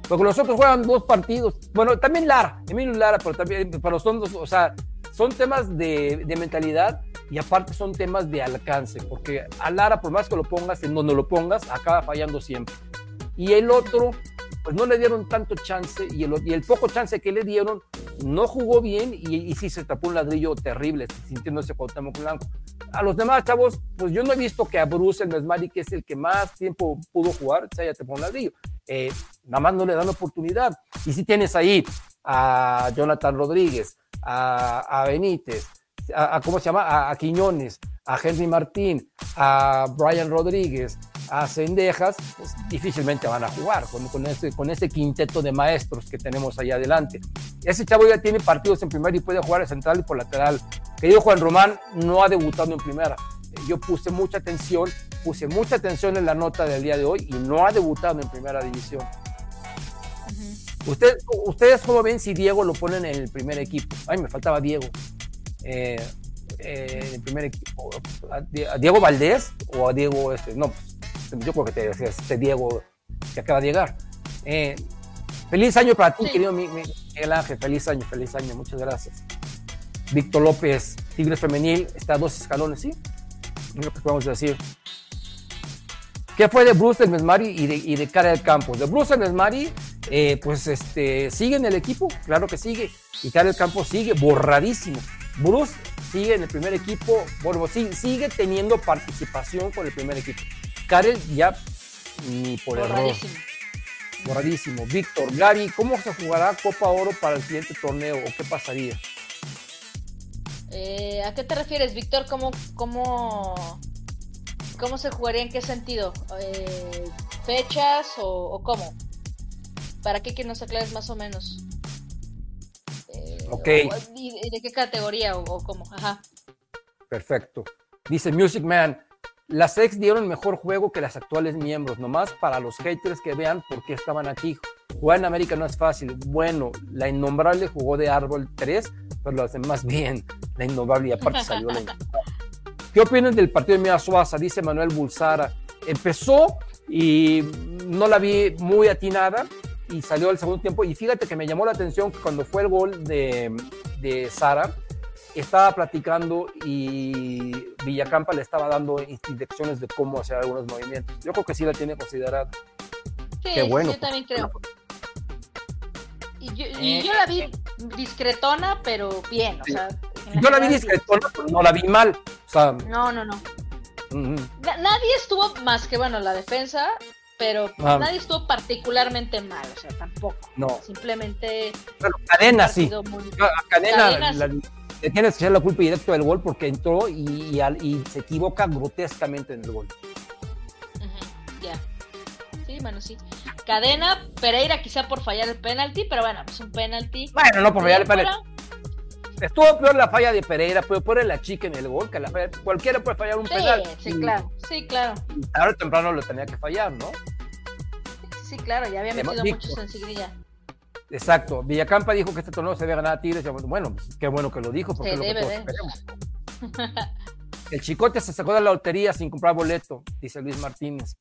Porque los otros juegan dos partidos. Bueno, también Lara, Emilio Lara, pero también para los tontos, o sea, son temas de, de, mentalidad y aparte son temas de alcance, porque a Lara, por más que lo pongas, en donde lo pongas, acaba fallando siempre. Y el otro, pues no le dieron tanto chance y el, y el poco chance que le dieron, no jugó bien y, y sí se tapó un ladrillo terrible, sintiéndose Cuauhtémoc Blanco. A los demás chavos, pues yo no he visto que a Bruce el Mesmari, que es el que más tiempo pudo jugar, se haya tapado un ladrillo. Eh, nada más no le dan oportunidad. Y si tienes ahí a Jonathan Rodríguez, a, a Benítez, a, a, ¿cómo se llama? A, a, Quiñones, a Henry Martín, a Brian Rodríguez, a Cendejas, pues difícilmente van a jugar con, con, ese, con ese quinteto de maestros que tenemos ahí adelante. Ese chavo ya tiene partidos en primera y puede jugar a central y por lateral. Querido Juan Román, no ha debutado en primera. Yo puse mucha atención, puse mucha atención en la nota del día de hoy y no ha debutado en primera división. Usted, ¿Ustedes cómo ven si Diego lo ponen en el primer equipo? Ay, me faltaba Diego. Eh, eh, en el primer equipo. ¿A Diego Valdés o a Diego este? No, pues, yo creo que te decía este Diego que acaba de llegar. Eh, feliz año para ti, sí. querido Miguel Ángel. Feliz año, feliz año. Muchas gracias. Víctor López, Tigres Femenil, está a dos escalones, ¿sí? Lo que podemos decir. ¿Qué fue de Bruce del Mesmari y de, y de Cara del Campos? De Bruce del Mesmari, eh, pues este, sigue en el equipo, claro que sigue. Y Cara del Campos sigue borradísimo. Bruce sigue en el primer equipo, bueno, sigue, sigue teniendo participación con el primer equipo. Karel ya ni por error. Borradísimo. Víctor, Gary, ¿cómo se jugará Copa Oro para el siguiente torneo o qué pasaría? Eh, ¿A qué te refieres, Víctor? ¿Cómo, cómo, ¿Cómo se jugaría? ¿En qué sentido? Eh, ¿Fechas o, o, cómo? ¿Para qué que nos aclares más o menos? Eh, ok. ¿Y de qué categoría o, o, cómo? Ajá. Perfecto. Dice Music Man, las ex dieron mejor juego que las actuales miembros, nomás para los haters que vean por qué estaban aquí. Jugar en América no es fácil. Bueno, la innombrable jugó de árbol 3, pero lo hacen más bien. La innombrable y aparte salió la. ¿Qué opinan del partido de Mia Suaza? Dice Manuel Bulsara. Empezó y no la vi muy atinada y salió al segundo tiempo. Y fíjate que me llamó la atención cuando fue el gol de, de Sara, estaba platicando y Villacampa le estaba dando indicaciones de cómo hacer algunos movimientos. Yo creo que sí la tiene considerada. Sí, Qué bueno. yo también creo. Y yo, y yo, la vi discretona, pero bien, o sea. Yo la vi discretona, pero no la vi mal. O sea, no, no, no. Uh -huh. nadie estuvo más que, bueno, la defensa, pero Ah. nadie estuvo particularmente mal, o sea, tampoco. No. Simplemente. Bueno, cadena sí. muy- A a Cadena, Cadena, la- le tienes que echar la culpa directo del gol porque entró y, y al- y se equivoca grotescamente en el gol. Ujú, Ya. Sí, bueno, sí. Cadena, Pereira quizá por fallar el penalti, pero bueno, pues un penalti. Bueno, no por fallar el penalti. Estuvo peor la falla de Pereira, pero peor la chica en el gol, que la falla. Cualquiera puede fallar un Sí, penal. sí, Y claro, sí, claro. Tarde o temprano lo tenía que fallar, ¿no? Sí, claro, ya había metido muchos en Sigrilla. Exacto. Villacampa dijo que este torneo se había ganado a Tigres. Bueno, pues, qué bueno que lo dijo, porque es lo que todos de. queremos. El chicote se sacó de la lotería sin comprar boleto, dice Luis Martínez.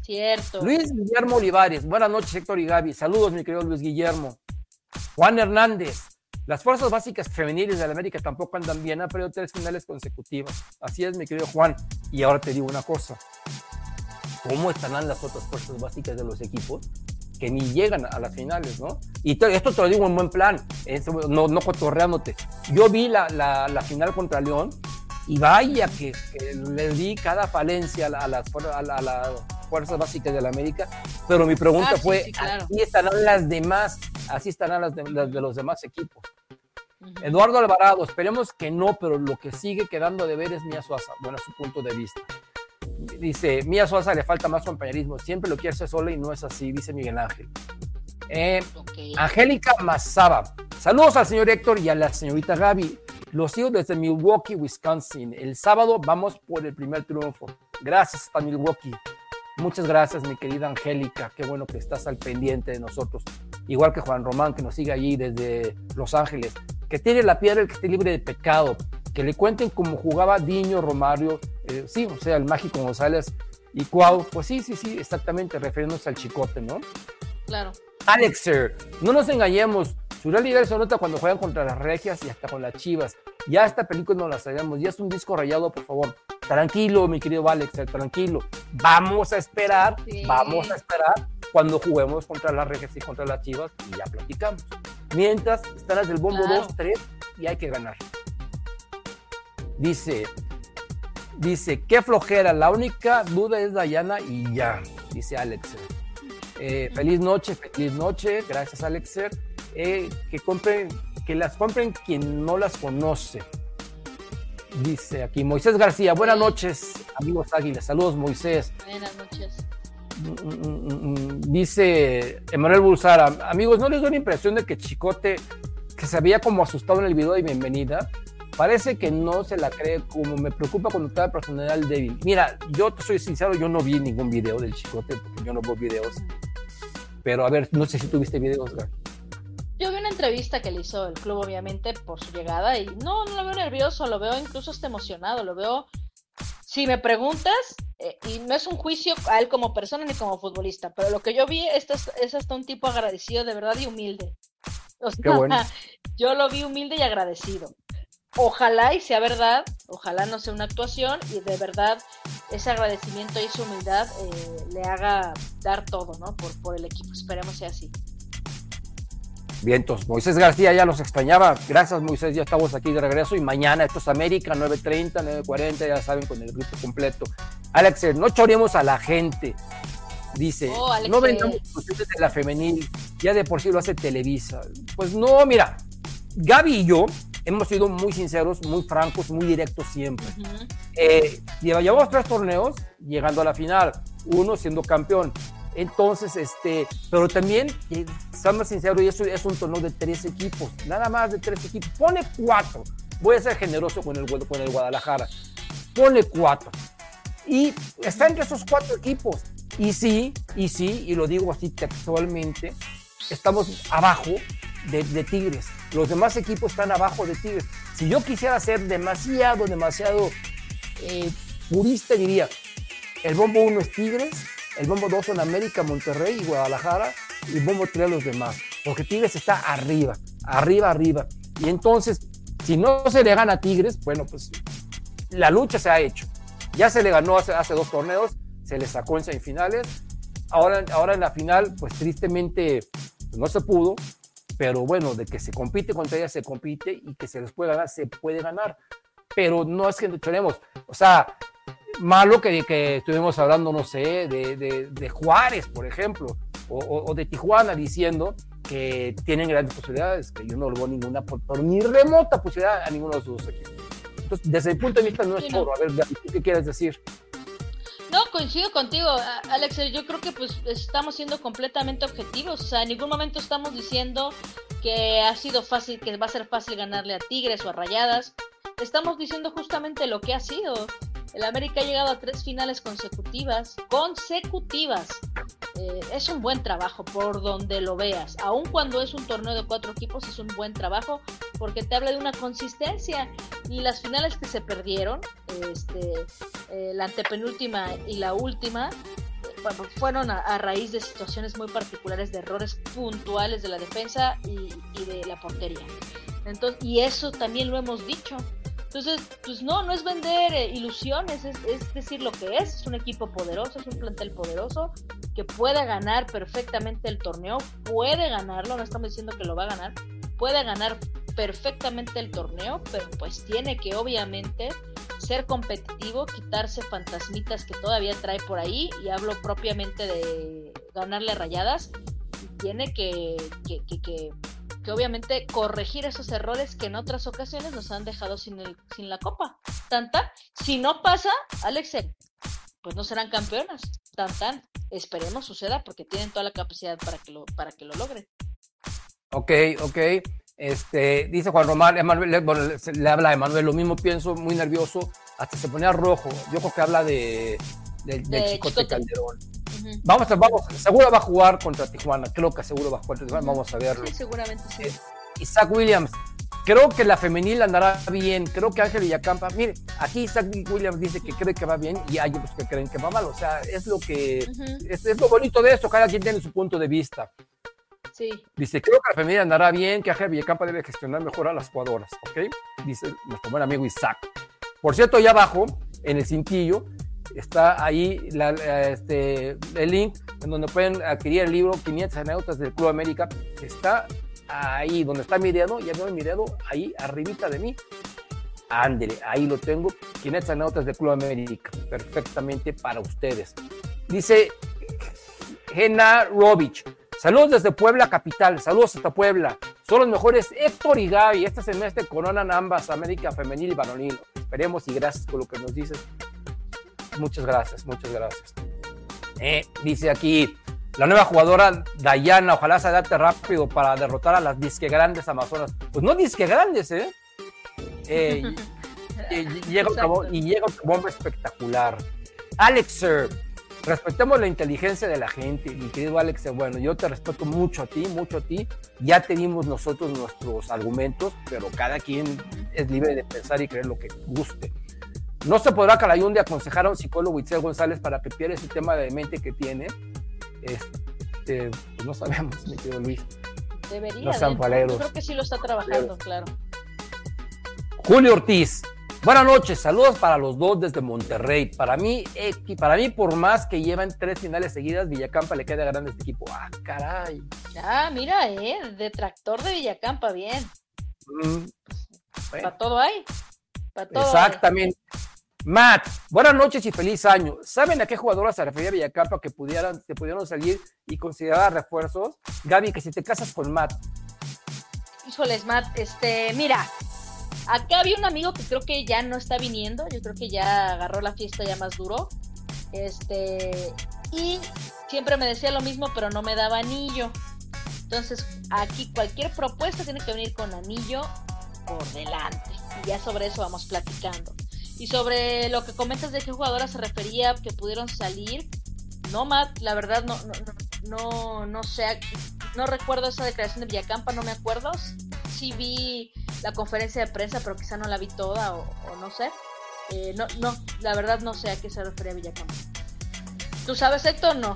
Cierto. Luis Guillermo Olivares, buenas noches Héctor y Gaby, saludos mi querido Luis Guillermo. Juan Hernández, las fuerzas básicas femeniles de la América tampoco andan bien, han perdido tres finales consecutivas. Así es mi querido Juan, y ahora te digo una cosa, ¿cómo estarán las otras fuerzas básicas de los equipos? Que ni llegan a las finales, ¿no? Y te- esto te lo digo en buen plan, es- no, no cotorreándote. Yo vi la, la- la final contra León y vaya que, que le di cada falencia a, la- a las, a la- a las fuerzas básicas de la América, pero mi pregunta Ah, fue, sí, claro. así estarán las demás, así estarán las de, las de los demás equipos. Eduardo Alvarado, esperemos que no, pero lo que sigue quedando de ver es Mía Suaza, bueno, su punto de vista. Dice, Mía Suaza le falta más compañerismo, siempre lo quiere hacer sola y no es así, dice Miguel Ángel. Eh. Angélica Mazaba, saludos al señor Héctor y a la señorita Gaby. Los sigo desde Milwaukee, Wisconsin. El sábado vamos por el primer triunfo. Gracias hasta Milwaukee. Muchas gracias, mi querida Angélica. Qué bueno que estás al pendiente de nosotros. Igual que Juan Román, que nos sigue allí desde Los Ángeles. Que tiene la piedra el que esté libre de pecado. Que le cuenten cómo jugaba Diño Romario, eh, sí, o sea, el mágico González y Cuau. Pues sí, sí, sí, exactamente, refiriéndose al chicote, ¿no? Claro. Alexer, no nos engañemos. Su realidad se nota cuando juegan contra las regias y hasta con las chivas. Ya esta película no la sabemos, ya es un disco rayado, por favor. Tranquilo, mi querido Alexer, tranquilo. Vamos a esperar, Sí. vamos a esperar cuando juguemos contra las regias y contra las chivas y ya platicamos. Mientras están las del bombo Claro. 2, 3 y hay que ganar. Dice, dice, qué flojera, la única duda es Dayana y ya, dice Alexer. Eh, feliz noche, feliz noche, gracias Alexer. Eh, que compren, que las compren quien no las conoce. Dice aquí Moisés García, buenas noches, amigos águilas. Saludos, Moisés. Buenas noches. Dice Emanuel Bulsara, amigos, ¿no les da la impresión de que Chicote, que se había como asustado en el video de bienvenida, parece que no se la cree, como me preocupa cuando está personalidad débil? Mira, yo te soy sincero, yo no vi ningún video del Chicote, porque yo no veo videos. Pero a ver, no sé si tuviste videos, Gar. Yo vi una entrevista que le hizo el club, obviamente, por su llegada, y no, no lo veo nervioso, lo veo incluso hasta emocionado, lo veo. Si me preguntas, eh, y no es un juicio a él como persona ni como futbolista, pero lo que yo vi es, es hasta un tipo agradecido de verdad y humilde. O sea, Qué bueno. yo lo vi humilde y agradecido. Ojalá y sea verdad, ojalá no sea una actuación y de verdad ese agradecimiento y esa humildad eh, le haga dar todo, ¿no? Por, por el equipo. Esperemos sea así. Vientos. Moisés García ya los extrañaba. Gracias, Moisés. Ya estamos aquí de regreso. Y mañana esto es América, 9.30, 9.40, ya saben, con el grupo completo. Alex, no choremos a la gente. Dice, Oh, no vendamos de la femenil, ya de por sí lo hace Televisa. Pues no, mira, Gaby y yo hemos sido muy sinceros, muy francos, muy directos siempre. Eh, lleva- llevamos tres torneos llegando a la final, uno siendo campeón. Entonces, este, pero también, eh, seamos sinceros, y eso es un torneo de tres equipos, nada más de tres equipos. Pone cuatro. Voy a ser generoso con el, con el Guadalajara. Pone cuatro. Y está entre esos cuatro equipos. Y sí, y sí, y lo digo así textualmente, estamos abajo de, de Tigres. Los demás equipos están abajo de Tigres. Si yo quisiera ser demasiado, demasiado eh, purista, diría, el bombo 1 es Tigres, el bombo 2 son América, Monterrey y Guadalajara, y el bombo 3 los demás. Porque Tigres está arriba, arriba, arriba. Y entonces, si no se le gana a Tigres, bueno, pues la lucha se ha hecho. Ya se le ganó hace, hace dos torneos, se le sacó en semifinales. Ahora, ahora en la final, pues tristemente pues, no se pudo, pero bueno, de que se compite contra ella, se compite y que se les puede ganar, se puede ganar. Pero no es que choremos. O sea, malo que, que estuvimos hablando, no sé, de, de, de Juárez, por ejemplo, o, o, o, de Tijuana, diciendo que tienen grandes posibilidades, que yo no le veo ninguna, por, por, ni remota posibilidad a ninguno de sus equipos. Entonces, desde el punto de vista no es no. A ver, ¿qué quieres decir? No, coincido contigo, Alex. Yo creo que pues estamos siendo completamente objetivos. O sea, en ningún momento estamos diciendo que ha sido fácil, que va a ser fácil ganarle a Tigres o a Rayadas. Estamos diciendo justamente lo que ha sido. El América ha llegado a tres finales consecutivas, consecutivas. Eh, es un buen trabajo por donde lo veas. Aun cuando es un torneo de cuatro equipos, es un buen trabajo porque te habla de una consistencia. Y las finales que se perdieron, este, eh, la antepenúltima y la última, fueron a, raíz de situaciones muy particulares, de errores puntuales de la defensa y, de la portería. Entonces, y eso también lo hemos dicho. Entonces, pues no, no es vender eh, ilusiones, es, es, decir lo que es. Es un equipo poderoso, es un plantel poderoso que puede ganar perfectamente el torneo, puede ganarlo, no estamos diciendo que lo va a ganar, puede ganar perfectamente el torneo, pero pues tiene que obviamente ser competitivo, quitarse fantasmitas que todavía trae por ahí, y hablo propiamente de ganarle rayadas, tiene que, que, que, que que obviamente corregir esos errores que en otras ocasiones nos han dejado sin, el, sin la copa. Tan tan. Si no pasa, Alex, pues no serán campeonas. Tan tan. Esperemos suceda porque tienen toda la capacidad para que lo, para que lo logren. Ok, ok. Este, dice Juan Román, Emanuel, le, bueno, le, habla a Emanuel, lo mismo pienso, muy nervioso, hasta se ponía rojo. Yo creo que habla de, de, de, de Chicote, Chicote Calderón. Uh -huh. Vamos, a, vamos, seguro va a jugar contra Tijuana, creo que seguro va a jugar contra Tijuana, vamos a verlo. Sí, seguramente sí. Eh, Isaac Williams, creo que la femenil andará bien, creo que Ángel Villacampa, mire, aquí Isaac Williams dice que cree que va bien y hay otros que creen que va mal, o sea, es lo que, uh -huh. es, es, lo bonito de esto, cada quien tiene su punto de vista. Dice, creo que la femenil andará bien, que Ángel Villacampa debe gestionar mejor a las jugadoras, ¿ok? Dice nuestro buen amigo Isaac. Por cierto, allá abajo, en el cintillo, está ahí este, el link en donde pueden adquirir el libro 500 anécdotas del Club América. Está ahí donde está mi dedo, ya veo mi dedo ahí arribita de mí. Ándele, ahí lo tengo. 500 anécdotas del Club América, perfectamente para ustedes. Dice Gena Rovich. Saludos desde Puebla Capital, saludos hasta Puebla. Son los mejores Héctor y Gaby. Este semestre coronan ambas América Femenil y Varonil. Esperemos y gracias por lo que nos dices. Muchas gracias, muchas gracias. Eh, dice aquí, la nueva jugadora Dayana, ojalá se adapte rápido para derrotar a las disque grandes amazonas. Pues no disque grandes, ¿eh? eh y, y, llega otra, y llega bomba espectacular. Alexer, respetemos la inteligencia de la gente, mi querido Alex. Bueno, yo te respeto mucho a ti, mucho a ti. Ya tenemos nosotros nuestros argumentos, pero cada quien es libre de pensar y creer lo que guste. No se podrá Calayunde aconsejar a un psicólogo Itzel González para que pierda ese tema de mente que tiene. Este, pues no sabemos, mi querido Luis. Debería. Sean paleros. Yo creo que sí lo está trabajando, claro. Julio Ortiz. Buenas noches, saludos para los dos desde Monterrey. Para mí, eh, para mí, por más que llevan tres finales seguidas, Villacampa le queda grande este equipo. Ah, caray. Ah, mira, eh, detractor de Villacampa, bien. Mm, bueno. Para todo hay. Para todo Exactamente. Hay. Matt, buenas noches y feliz año. ¿Saben a qué jugadora se refería Villacampa que pudieran, que pudieron salir y considerar refuerzos? Gaby, que si te casas con Matt. Híjoles, Matt, este, mira, acá había un amigo que creo que ya no está viniendo, yo creo que ya agarró la fiesta ya más duro. Este, y siempre me decía lo mismo, pero no me daba anillo. Entonces, aquí cualquier propuesta tiene que venir con anillo por delante. Y ya sobre eso vamos platicando. Y sobre lo que comentas de qué jugadora se refería que pudieron salir, no, Matt, la verdad no, no, no, no sé, no recuerdo esa declaración de Villacampa, no me acuerdo. Sí vi la conferencia de prensa, pero quizá no la vi toda o, o no sé. Eh, no, no, la verdad no sé a qué se refería Villacampa. ¿Tú sabes, Héctor, no?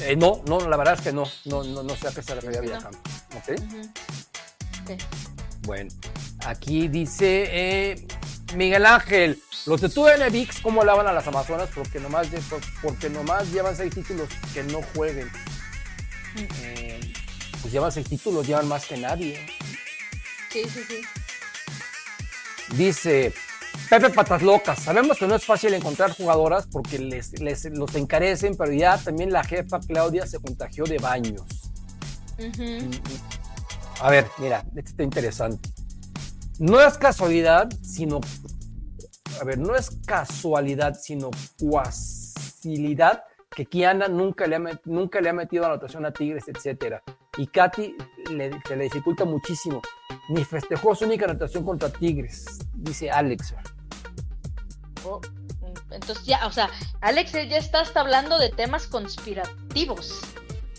Eh, no, no, la verdad es que no, no, no, no sé a qué se refería Villacampa. No. ¿Okay? Uh -huh. okay. Bueno, aquí dice eh, Miguel Ángel, los de TUNVix, ¿cómo lavan a las Amazonas? Porque nomás, porque nomás llevan seis títulos que no jueguen. Eh, pues llevan seis títulos, llevan más que nadie. Sí, sí, sí. Dice Pepe Patas Locas. Sabemos que no es fácil encontrar jugadoras porque les, les los encarecen, pero ya también la jefa Claudia se contagió de baños. Ujú. A ver, mira, este está interesante. No es casualidad, sino. A ver, no es casualidad, sino cuasilidad que Kiana nunca le ha, met- nunca le ha metido anotación a Tigres, etcétera. Y Katy le, se le dificulta muchísimo. Ni festejó su única anotación contra Tigres, dice Alex. Oh, Entonces ya, o sea, Alex ya está hasta hablando de temas conspirativos.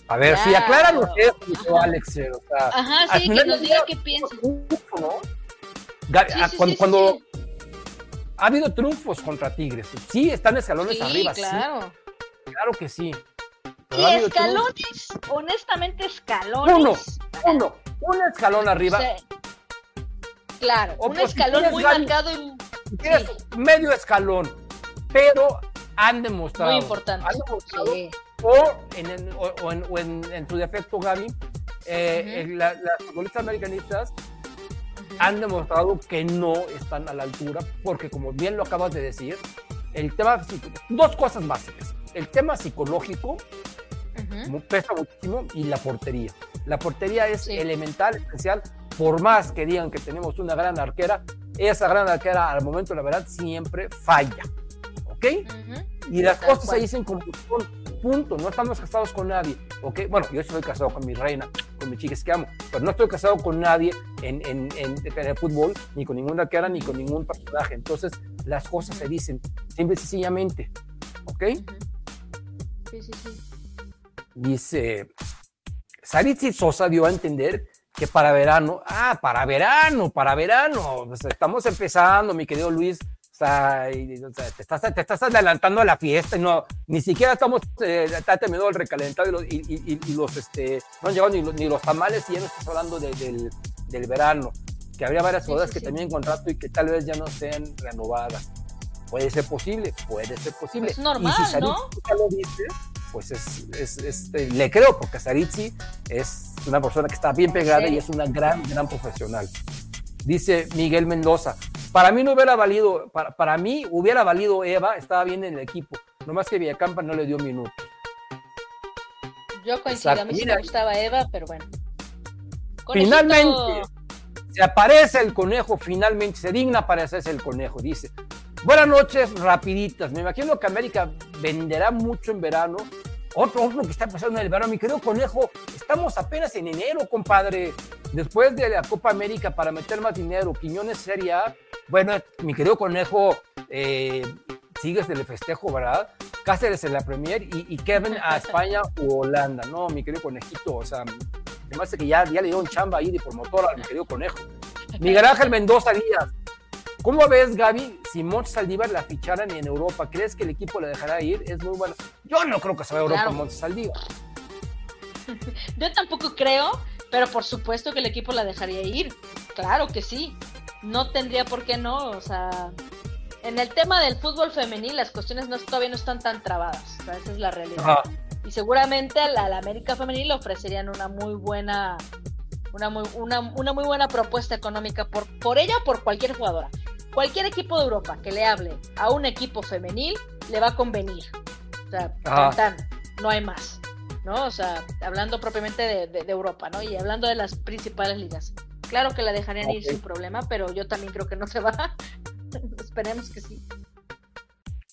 A ver, sí, Claro. acláranos eso, Alex. O sea, Ajá, sí, que nos diga qué piensa. ¿no? Sí, ah, cuando ha habido triunfos contra Tigres, sí, están escalones arriba, sí, claro. claro que sí. Y ha escalones, honestamente, escalones. Uno, uno, un escalón arriba. O sea, claro, O un pues, si escalón muy ganas- marcado quieres, medio escalón, pero han demostrado. muy importante. Han demostrado, Sí. o, en, en- o- o en, o en- en su defecto, Gaby, eh, las futbolistas americanistas. Han demostrado que no están a la altura, porque como bien lo acabas de decir, el tema, dos cosas básicas. El tema psicológico Ujú. mu- pesa muchísimo y la portería. La portería es Sí. elemental, especial, por más que digan que tenemos una gran arquera, esa gran arquera al momento, la verdad, siempre falla. ¿Ok? Ujú. Y las cosas se dicen como son, punto. No estamos casados con nadie. ¿ok? Bueno, yo estoy casado con mi reina, con mis chicas que amo, pero no estoy casado con nadie en, en, en- en el fútbol, ni con ninguna cara, ni con ningún personaje. Entonces, las cosas se dicen simple y sencillamente. ¿Ok? Sí, sí, sí. Dice, Saritzi Sosa dio a entender que para verano, ah, para verano, para verano, pues estamos empezando, mi querido Luis, sea, y- o sea, te, estás, te estás adelantando a la fiesta y no, ni siquiera estamos, eh, está terminado el recalentado y los, y, y- los, este, no han llegado ni los, ni los tamales y ya no estás hablando de- del, del verano, que habría varias Sí, bodas sí, que sí. también contrato y que tal vez ya no sean renovadas. Puede ser posible, puede ser posible. Es normal, y si Saritzi ¿no? Sosa lo dice, pues es, es- es- eh, le creo, porque Saritzi es una persona que está bien pegada Sí. y es una gran, gran profesional. Dice Miguel Mendoza, para mí no hubiera valido, para, para mí hubiera valido Eva, estaba bien en el equipo, nomás que Villacampa no le dio minutos. Yo coincido, Exacto. a mí sí me gustaba Eva, pero bueno. Conejito- Finalmente, se aparece el conejo, finalmente se digna aparecerse el conejo, dice. Buenas noches, rapiditas. Me imagino que América venderá mucho en verano. Otro, otro que está pasando en el verano, mi querido conejo, estamos apenas en enero, compadre. Después de la Copa América para meter más dinero, Quiñones Serie A. Bueno, mi querido conejo, eh, sigues el festejo, ¿verdad? Cáceres en la Premier y, Kevin a España u Holanda. No, mi querido conejito, o sea, me parece que ya, ya le dio un chamba ahí de promotor al mi querido conejo. Miguel Ángel Mendoza Díaz. ¿Cómo ves, Gaby, si Montes Saldívar la ficharan en Europa? ¿Crees que el equipo la dejará ir? Es muy bueno. Yo no creo que se vaya a Europa Claro. Montes Saldívar. Yo tampoco creo, pero por supuesto que el equipo la dejaría ir. Claro que sí. No tendría por qué no. O sea, en el tema del fútbol femenil las cuestiones no, todavía no están tan trabadas. O sea, esa es la realidad. Ajá. Y seguramente a la, a la América femenil le ofrecerían una muy buena una muy, una, una muy buena propuesta económica por, por ella o por cualquier jugadora. Cualquier equipo de Europa que le hable a un equipo femenil le va a convenir. O sea, tan, no hay más. ¿No? O sea, hablando propiamente de, de- de Europa, ¿no? Y hablando de las principales ligas. Claro que la dejarían ir sin problema, pero yo también creo que no se va. Esperemos que sí.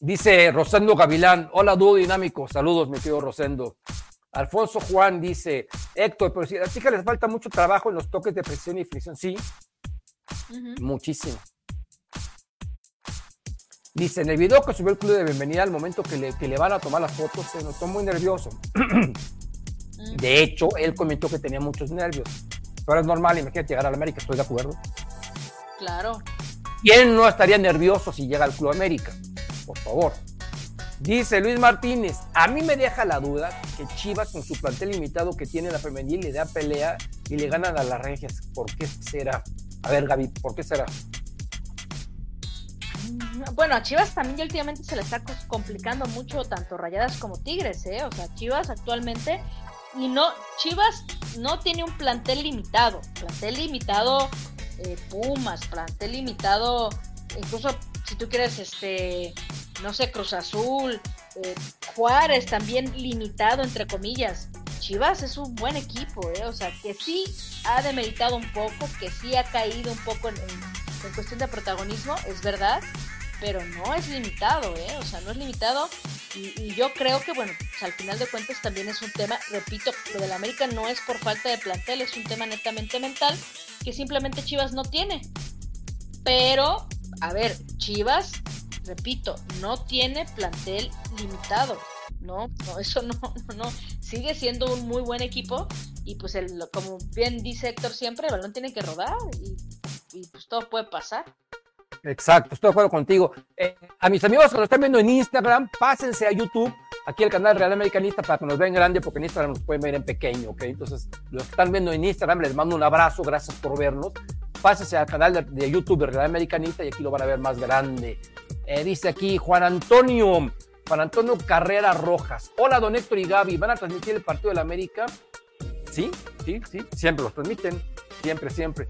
Dice Rosendo Gavilán. Hola, dúo dinámico. Saludos, mi querido Rosendo. Alfonso Juan dice, Héctor, pero si a las chicas les falta mucho trabajo en los toques de presión y fricción. Sí, muchísimo. Dice, en el video que subió el club de bienvenida, al momento que le, que le van a tomar las fotos, se notó muy nervioso. De hecho, él comentó que tenía muchos nervios. Pero es normal, imagínate llegar a la América, estoy de acuerdo. Claro. ¿Quién no estaría nervioso si llega al Club América? Por favor. Dice Luis Martínez, a mí me deja la duda que Chivas con su plantel limitado que tiene la femenil le da pelea y le ganan a las regias. ¿Por qué será? A ver, Gaby, ¿por qué será? Bueno, a Chivas también ya últimamente se le está complicando mucho tanto Rayadas como Tigres, ¿eh? O sea, Chivas actualmente y no Chivas no tiene un plantel limitado, plantel limitado eh, Pumas, plantel limitado incluso si tú quieres, este, no sé, Cruz Azul, eh, Juárez también limitado, entre comillas. Chivas es un buen equipo, ¿eh? o sea, que sí ha demeritado un poco, que sí ha caído un poco en, en cuestión de protagonismo, es verdad, pero no es limitado, ¿eh? O sea, no es limitado. Y, yo creo que, bueno, pues, al final de cuentas también es un tema, repito, lo del América no es por falta de plantel, es un tema netamente mental que simplemente Chivas no tiene. Pero, a ver, Chivas, repito, no tiene plantel limitado. No, no, eso no, no, sigue siendo un muy buen equipo y pues el, como bien dice Héctor siempre, el balón tiene que rodar y, y pues todo puede pasar. Exacto, estoy de acuerdo contigo. Eh, a mis amigos que nos están viendo en Instagram, pásense a YouTube, aquí el canal Real Americanista, para que nos vean grande, porque en Instagram nos pueden ver en pequeño, ¿ok? Entonces, los que están viendo en Instagram, les mando un abrazo, gracias por vernos. Pásense al canal de, YouTube de Real Americanista y aquí lo van a ver más grande. Eh, dice aquí Juan Antonio, Juan Antonio Carrera Rojas. Hola, don Héctor y Gaby, ¿van a transmitir el partido de la América? Sí, sí, sí, siempre los transmiten, siempre, siempre.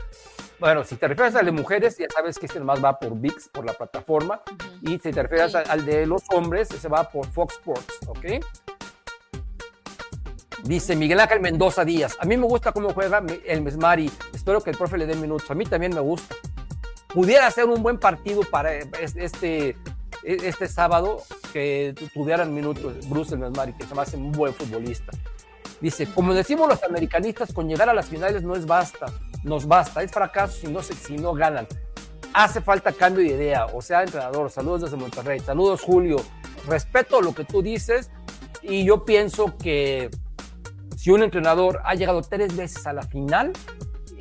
Bueno, si te refieres al de mujeres, ya sabes que este más va por VIX, por la plataforma. Y si te refieres al, de los hombres, ese va por Fox Sports, ¿ok? Dice Miguel Ángel Mendoza Díaz. A mí me gusta cómo juega el Mesmari. Espero que el profe le dé minutos. A mí también me gusta. Pudiera ser un buen partido para este, este sábado que tuvieran minutos Bruce el Mesmari, que se me hace un buen futbolista. Dice, como decimos los americanistas, con llegar a las finales no es basta nos basta. Es fracaso si no, si no ganan. Hace falta cambio de idea. O sea, entrenador, saludos desde Monterrey. Saludos, Julio. Respeto lo que tú dices y yo pienso que si un entrenador ha llegado tres veces a la final,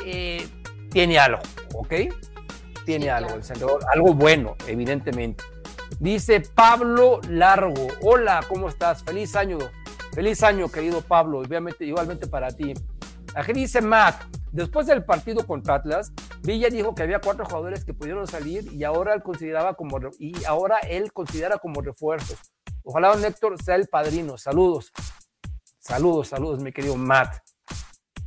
eh, tiene algo, ¿ok? Tiene algo, el entrenador, algo bueno, evidentemente. Dice Pablo Largo, hola, ¿cómo estás? Feliz año, feliz año, querido Pablo, igualmente, igualmente para ti. Aquí dice Mac, después del partido contra Atlas, Villa dijo que había cuatro jugadores que pudieron salir y ahora él consideraba como y ahora él considera como refuerzos. Ojalá don Héctor sea el padrino. Saludos. Saludos, saludos, mi querido Matt.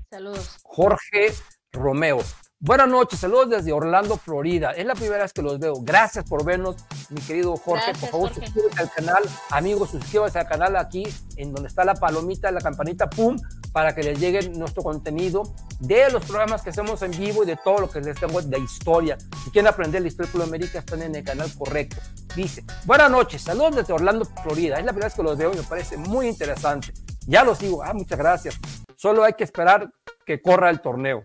Saludos. Jorge Romeo. Buenas noches, saludos desde Orlando, Florida. Es la primera vez que los veo. Gracias por vernos, mi querido Jorge. por favor, suscríbete al canal. Amigos, suscríbete al canal aquí, en donde está la palomita, la campanita, pum, para que les llegue nuestro contenido de los programas que hacemos en vivo y de todo lo que les tengo de historia. Si quieren aprender la historia de América, están en el canal correcto. Dice, buenas noches, saludos desde Orlando, Florida. Es la primera vez que los veo y me parece muy interesante. Ya los sigo. Ah, muchas gracias. Solo hay que esperar que corra el torneo.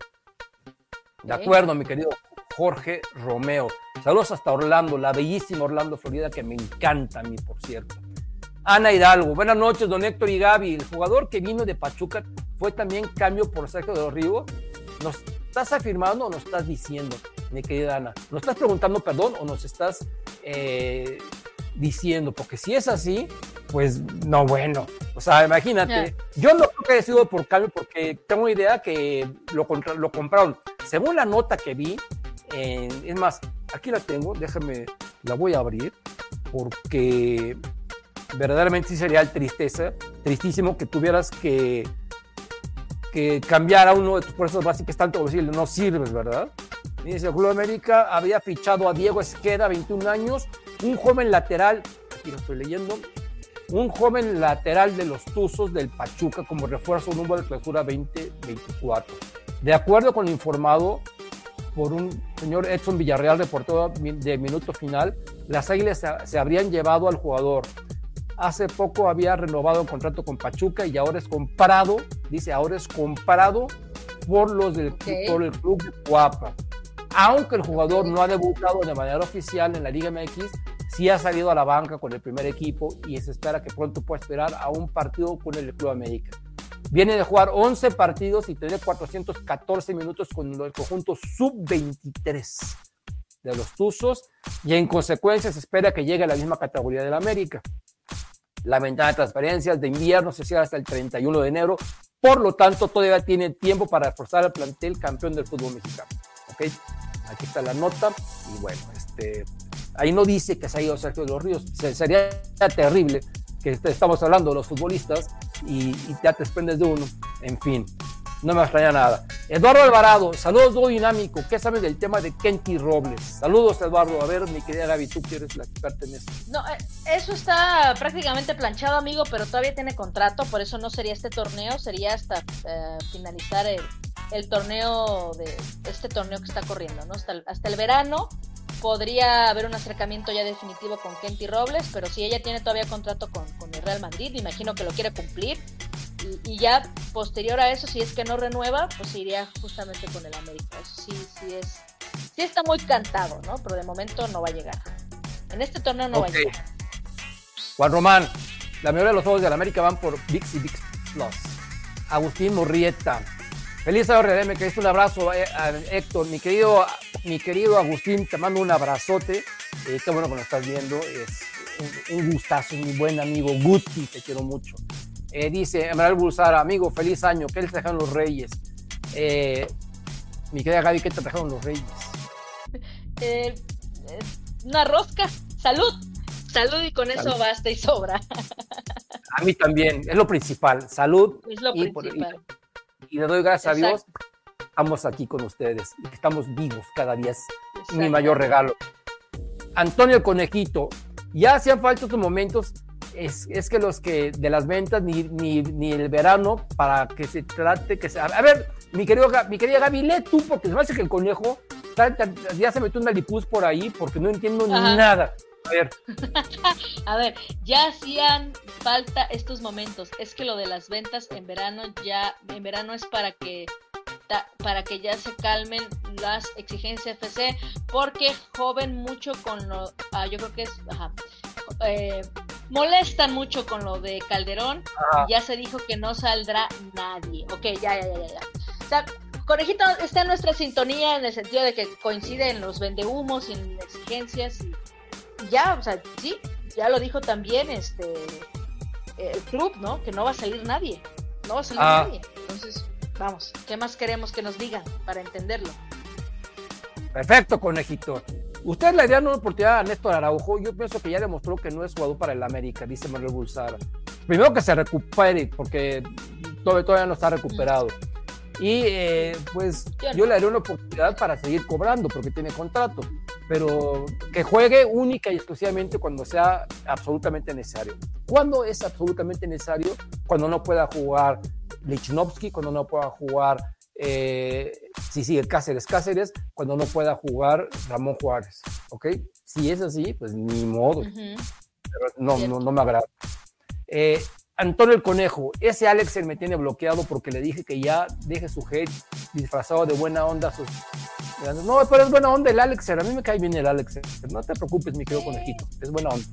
De acuerdo, mi querido Jorge Romeo. Saludos hasta Orlando, la bellísima Orlando, Florida, que me encanta a mí, por cierto. Ana Hidalgo, buenas noches, don Héctor y Gaby. El jugador que vino de Pachuca fue también cambio por Sergio de los Ríos. ¿Nos estás afirmando o nos estás diciendo, mi querida Ana? ¿Nos estás preguntando perdón o nos estás eh, diciendo? Porque si es así, pues no, bueno. O sea, imagínate. Yo no creo que haya sido por cambio porque tengo idea que lo, lo compraron según la nota que vi, es más, aquí la tengo, déjame, la voy a abrir, porque verdaderamente sí sería tristeza, tristísimo que tuvieras que, que cambiar a uno de tus fuerzas básicas tanto como decirle, no sirves, ¿verdad? Dice, Club América había fichado a Diego Esqueda, 21 años, un joven lateral, aquí lo estoy leyendo, un joven lateral de los Tuzos del Pachuca como refuerzo número de clausura 2024. De acuerdo con lo informado por un señor Edson Villarreal, reportero de Minuto Final, las Águilas se, habrían llevado al jugador. Hace poco había renovado el contrato con Pachuca y ahora es comprado, dice, ahora es comprado por los del por el club de Guapa. Aunque el jugador no ha debutado de manera oficial en la Liga MX, sí ha salido a la banca con el primer equipo y se espera que pronto pueda esperar a un partido con el Club América. Viene de jugar 11 partidos y tener 414 minutos con el conjunto sub-23 de los Tuzos y en consecuencia se espera que llegue a la misma categoría del América. La ventana de transferencias de invierno se cierra hasta el 31 de enero, por lo tanto todavía tiene tiempo para reforzar al plantel campeón del fútbol mexicano. ¿Ok? Aquí está la nota y bueno, este, ahí no dice que se ha ido Sergio de los Ríos, sería terrible que estamos hablando de los futbolistas y, ya te desprendes de uno. En fin, no me extraña nada. Eduardo Alvarado, saludos dúo dinámico. ¿Qué sabes del tema de Kenty Robles? Saludos, Eduardo. A ver, mi querida Gaby, tú que eres la en esto. No, eh, eso está prácticamente planchado, amigo, pero todavía tiene contrato, por eso no sería este torneo, sería hasta eh, finalizar el, torneo de este torneo que está corriendo, ¿no? Hasta el verano podría haber un acercamiento ya definitivo con Kenty Robles, pero si ella tiene todavía contrato con, con el Real Madrid, me imagino que lo quiere cumplir. Y, y, ya posterior a eso, si es que no renueva, pues iría justamente con el América. Eso sí, sí es, sí está muy cantado, ¿no? Pero de momento no va a llegar. En este torneo no va a llegar. Juan Román, la mayoría de los juegos de la América van por VIX y VIX Plus. Agustín Murrieta. Feliz RDM, que es un abrazo eh, a Héctor, mi querido, mi querido Agustín, te mando un abrazote. Eh, qué bueno que nos estás viendo. Es un, un gustazo, mi buen amigo Guti, te quiero mucho. Eh, dice Emerald Bulsara, amigo, feliz año. ¿Qué les trajeron los Reyes? Eh, mi querida Gaby, ¿qué te trajeron los Reyes? Una rosca. Salud. Salud y con eso basta y sobra. A mí también, es lo principal. Salud. Es lo y por- principal. Y le doy gracias a Dios, estamos aquí con ustedes estamos vivos cada día. Es mi mayor regalo. Antonio el Conejito, ya hacían falta estos momentos. Es, es que los que de las ventas ni, ni, ni el verano para que se trate que se a ver mi querido mi querida Gaby lee tú porque se me hace que el conejo ya se metió un malipuz por ahí porque no entiendo Ajá. nada a ver A ver, ya hacían falta estos momentos. Es que lo de las ventas en verano ya, en verano es para que para que ya se calmen las exigencias FC, porque joven mucho con lo, ah, yo creo que es, ajá, eh, molestan mucho con lo de Calderón. Ajá. Ya se dijo que no saldrá nadie. Ok, ya, ya, ya, ya. ya. O sea, Conejito está en nuestra sintonía en el sentido de que coincide en los vendehumos y en exigencias y ya, o sea, sí, ya lo dijo también este el club, ¿no? Que no va a salir nadie, no va a salir Ah. nadie. Entonces, vamos, ¿qué más queremos que nos digan para entenderlo? Perfecto, conejito. Ustedes le dieron una oportunidad a Néstor Araujo. Yo pienso que ya demostró que no es jugador para el América, dice Manuel Bulsara. Primero que se recupere, porque todavía, todavía no está recuperado. Y eh, pues Yo no. yo le daré una oportunidad para seguir cobrando, porque tiene contrato. Pero que juegue única y exclusivamente cuando sea absolutamente necesario. ¿Cuándo es absolutamente necesario? Cuando no pueda jugar Lichnowsky, cuando no pueda jugar eh, si sigue Cáceres Cáceres, cuando no pueda jugar Ramón Juárez, ¿ok? Si es así, pues ni modo, pero no, no, no me agrada. Eh, Antonio el Conejo, ese Alexer me tiene bloqueado porque le dije que ya deje su hate disfrazado de buena onda. Sus... No, pero es buena onda el Alexer, a mí me cae bien el Alexer, no te preocupes, mi querido conejito, es buena onda.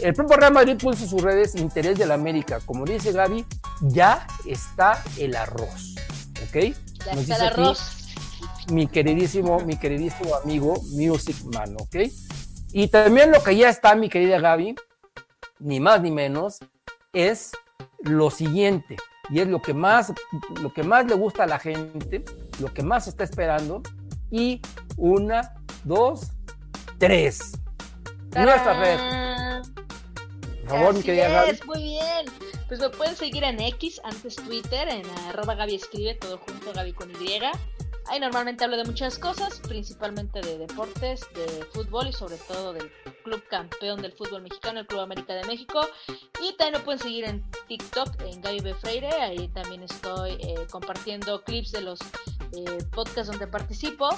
El propio Real Madrid puso en sus redes interés del América. Como dice Gaby, ya está el arroz. ¿Ok? Ya Nos está dice el aquí arroz. mi queridísimo, mi queridísimo amigo Music Man, ¿ok? Y también lo que ya está, mi querida Gaby, ni más ni menos, es lo siguiente, y es lo que más, lo que más le gusta a la gente, lo que más está esperando, y una, dos, tres. Nuestras redes, ¡Tarán! por favor, mi Así querida Gaby. es, muy bien. Pues me pueden seguir en X, antes Twitter, en arroba Gaby Escribe, todo junto, Gaby con Y. Ahí normalmente hablo de muchas cosas, principalmente de deportes, de fútbol y sobre todo del club campeón del fútbol mexicano, el Club América de México. Y también me pueden seguir en TikTok, en Gaby B. Freire. Ahí también estoy eh, compartiendo clips de los eh, podcasts donde participo.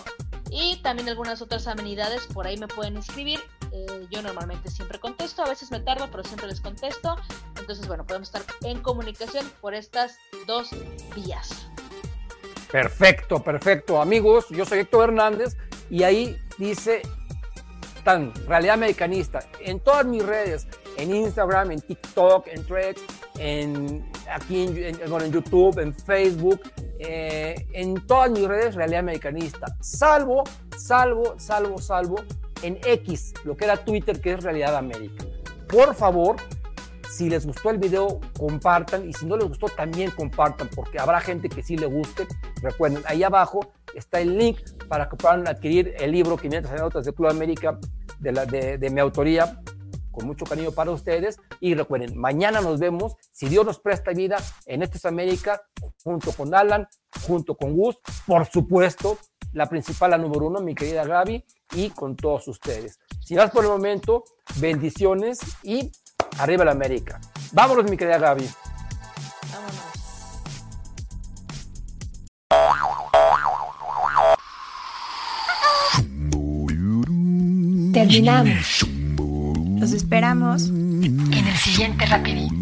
Y también algunas otras amenidades, por ahí me pueden escribir. Eh, yo normalmente siempre contesto, a veces me tardo, pero siempre les contesto. Entonces, bueno, podemos estar en comunicación por estas dos vías. Perfecto, perfecto. Amigos, yo soy Héctor Hernández y ahí dice tan realidad americanista en todas mis redes, en Instagram, en TikTok, en Threads, en aquí en, en- bueno, en YouTube, en Facebook, eh, en todas mis redes realidad americanista, salvo, salvo, salvo, salvo en X, lo que era Twitter, que es realidad América. Por favor, si les gustó el video, compartan y si no les gustó, también compartan, porque habrá gente que sí le guste. Recuerden, ahí abajo está el link para que puedan adquirir el libro 500 anécdotas de Club América de, la, de, mi autoría, con mucho cariño para ustedes. Y recuerden, mañana nos vemos, si Dios nos presta vida, en Esto es América, junto con Alan, junto con Gus, por supuesto, la principal, la número uno, mi querida Gaby, y con todos ustedes. Si vas por el momento, bendiciones y Arriba la América. Vámonos, mi querida Gaby. Terminamos. Los esperamos en el siguiente rapidito.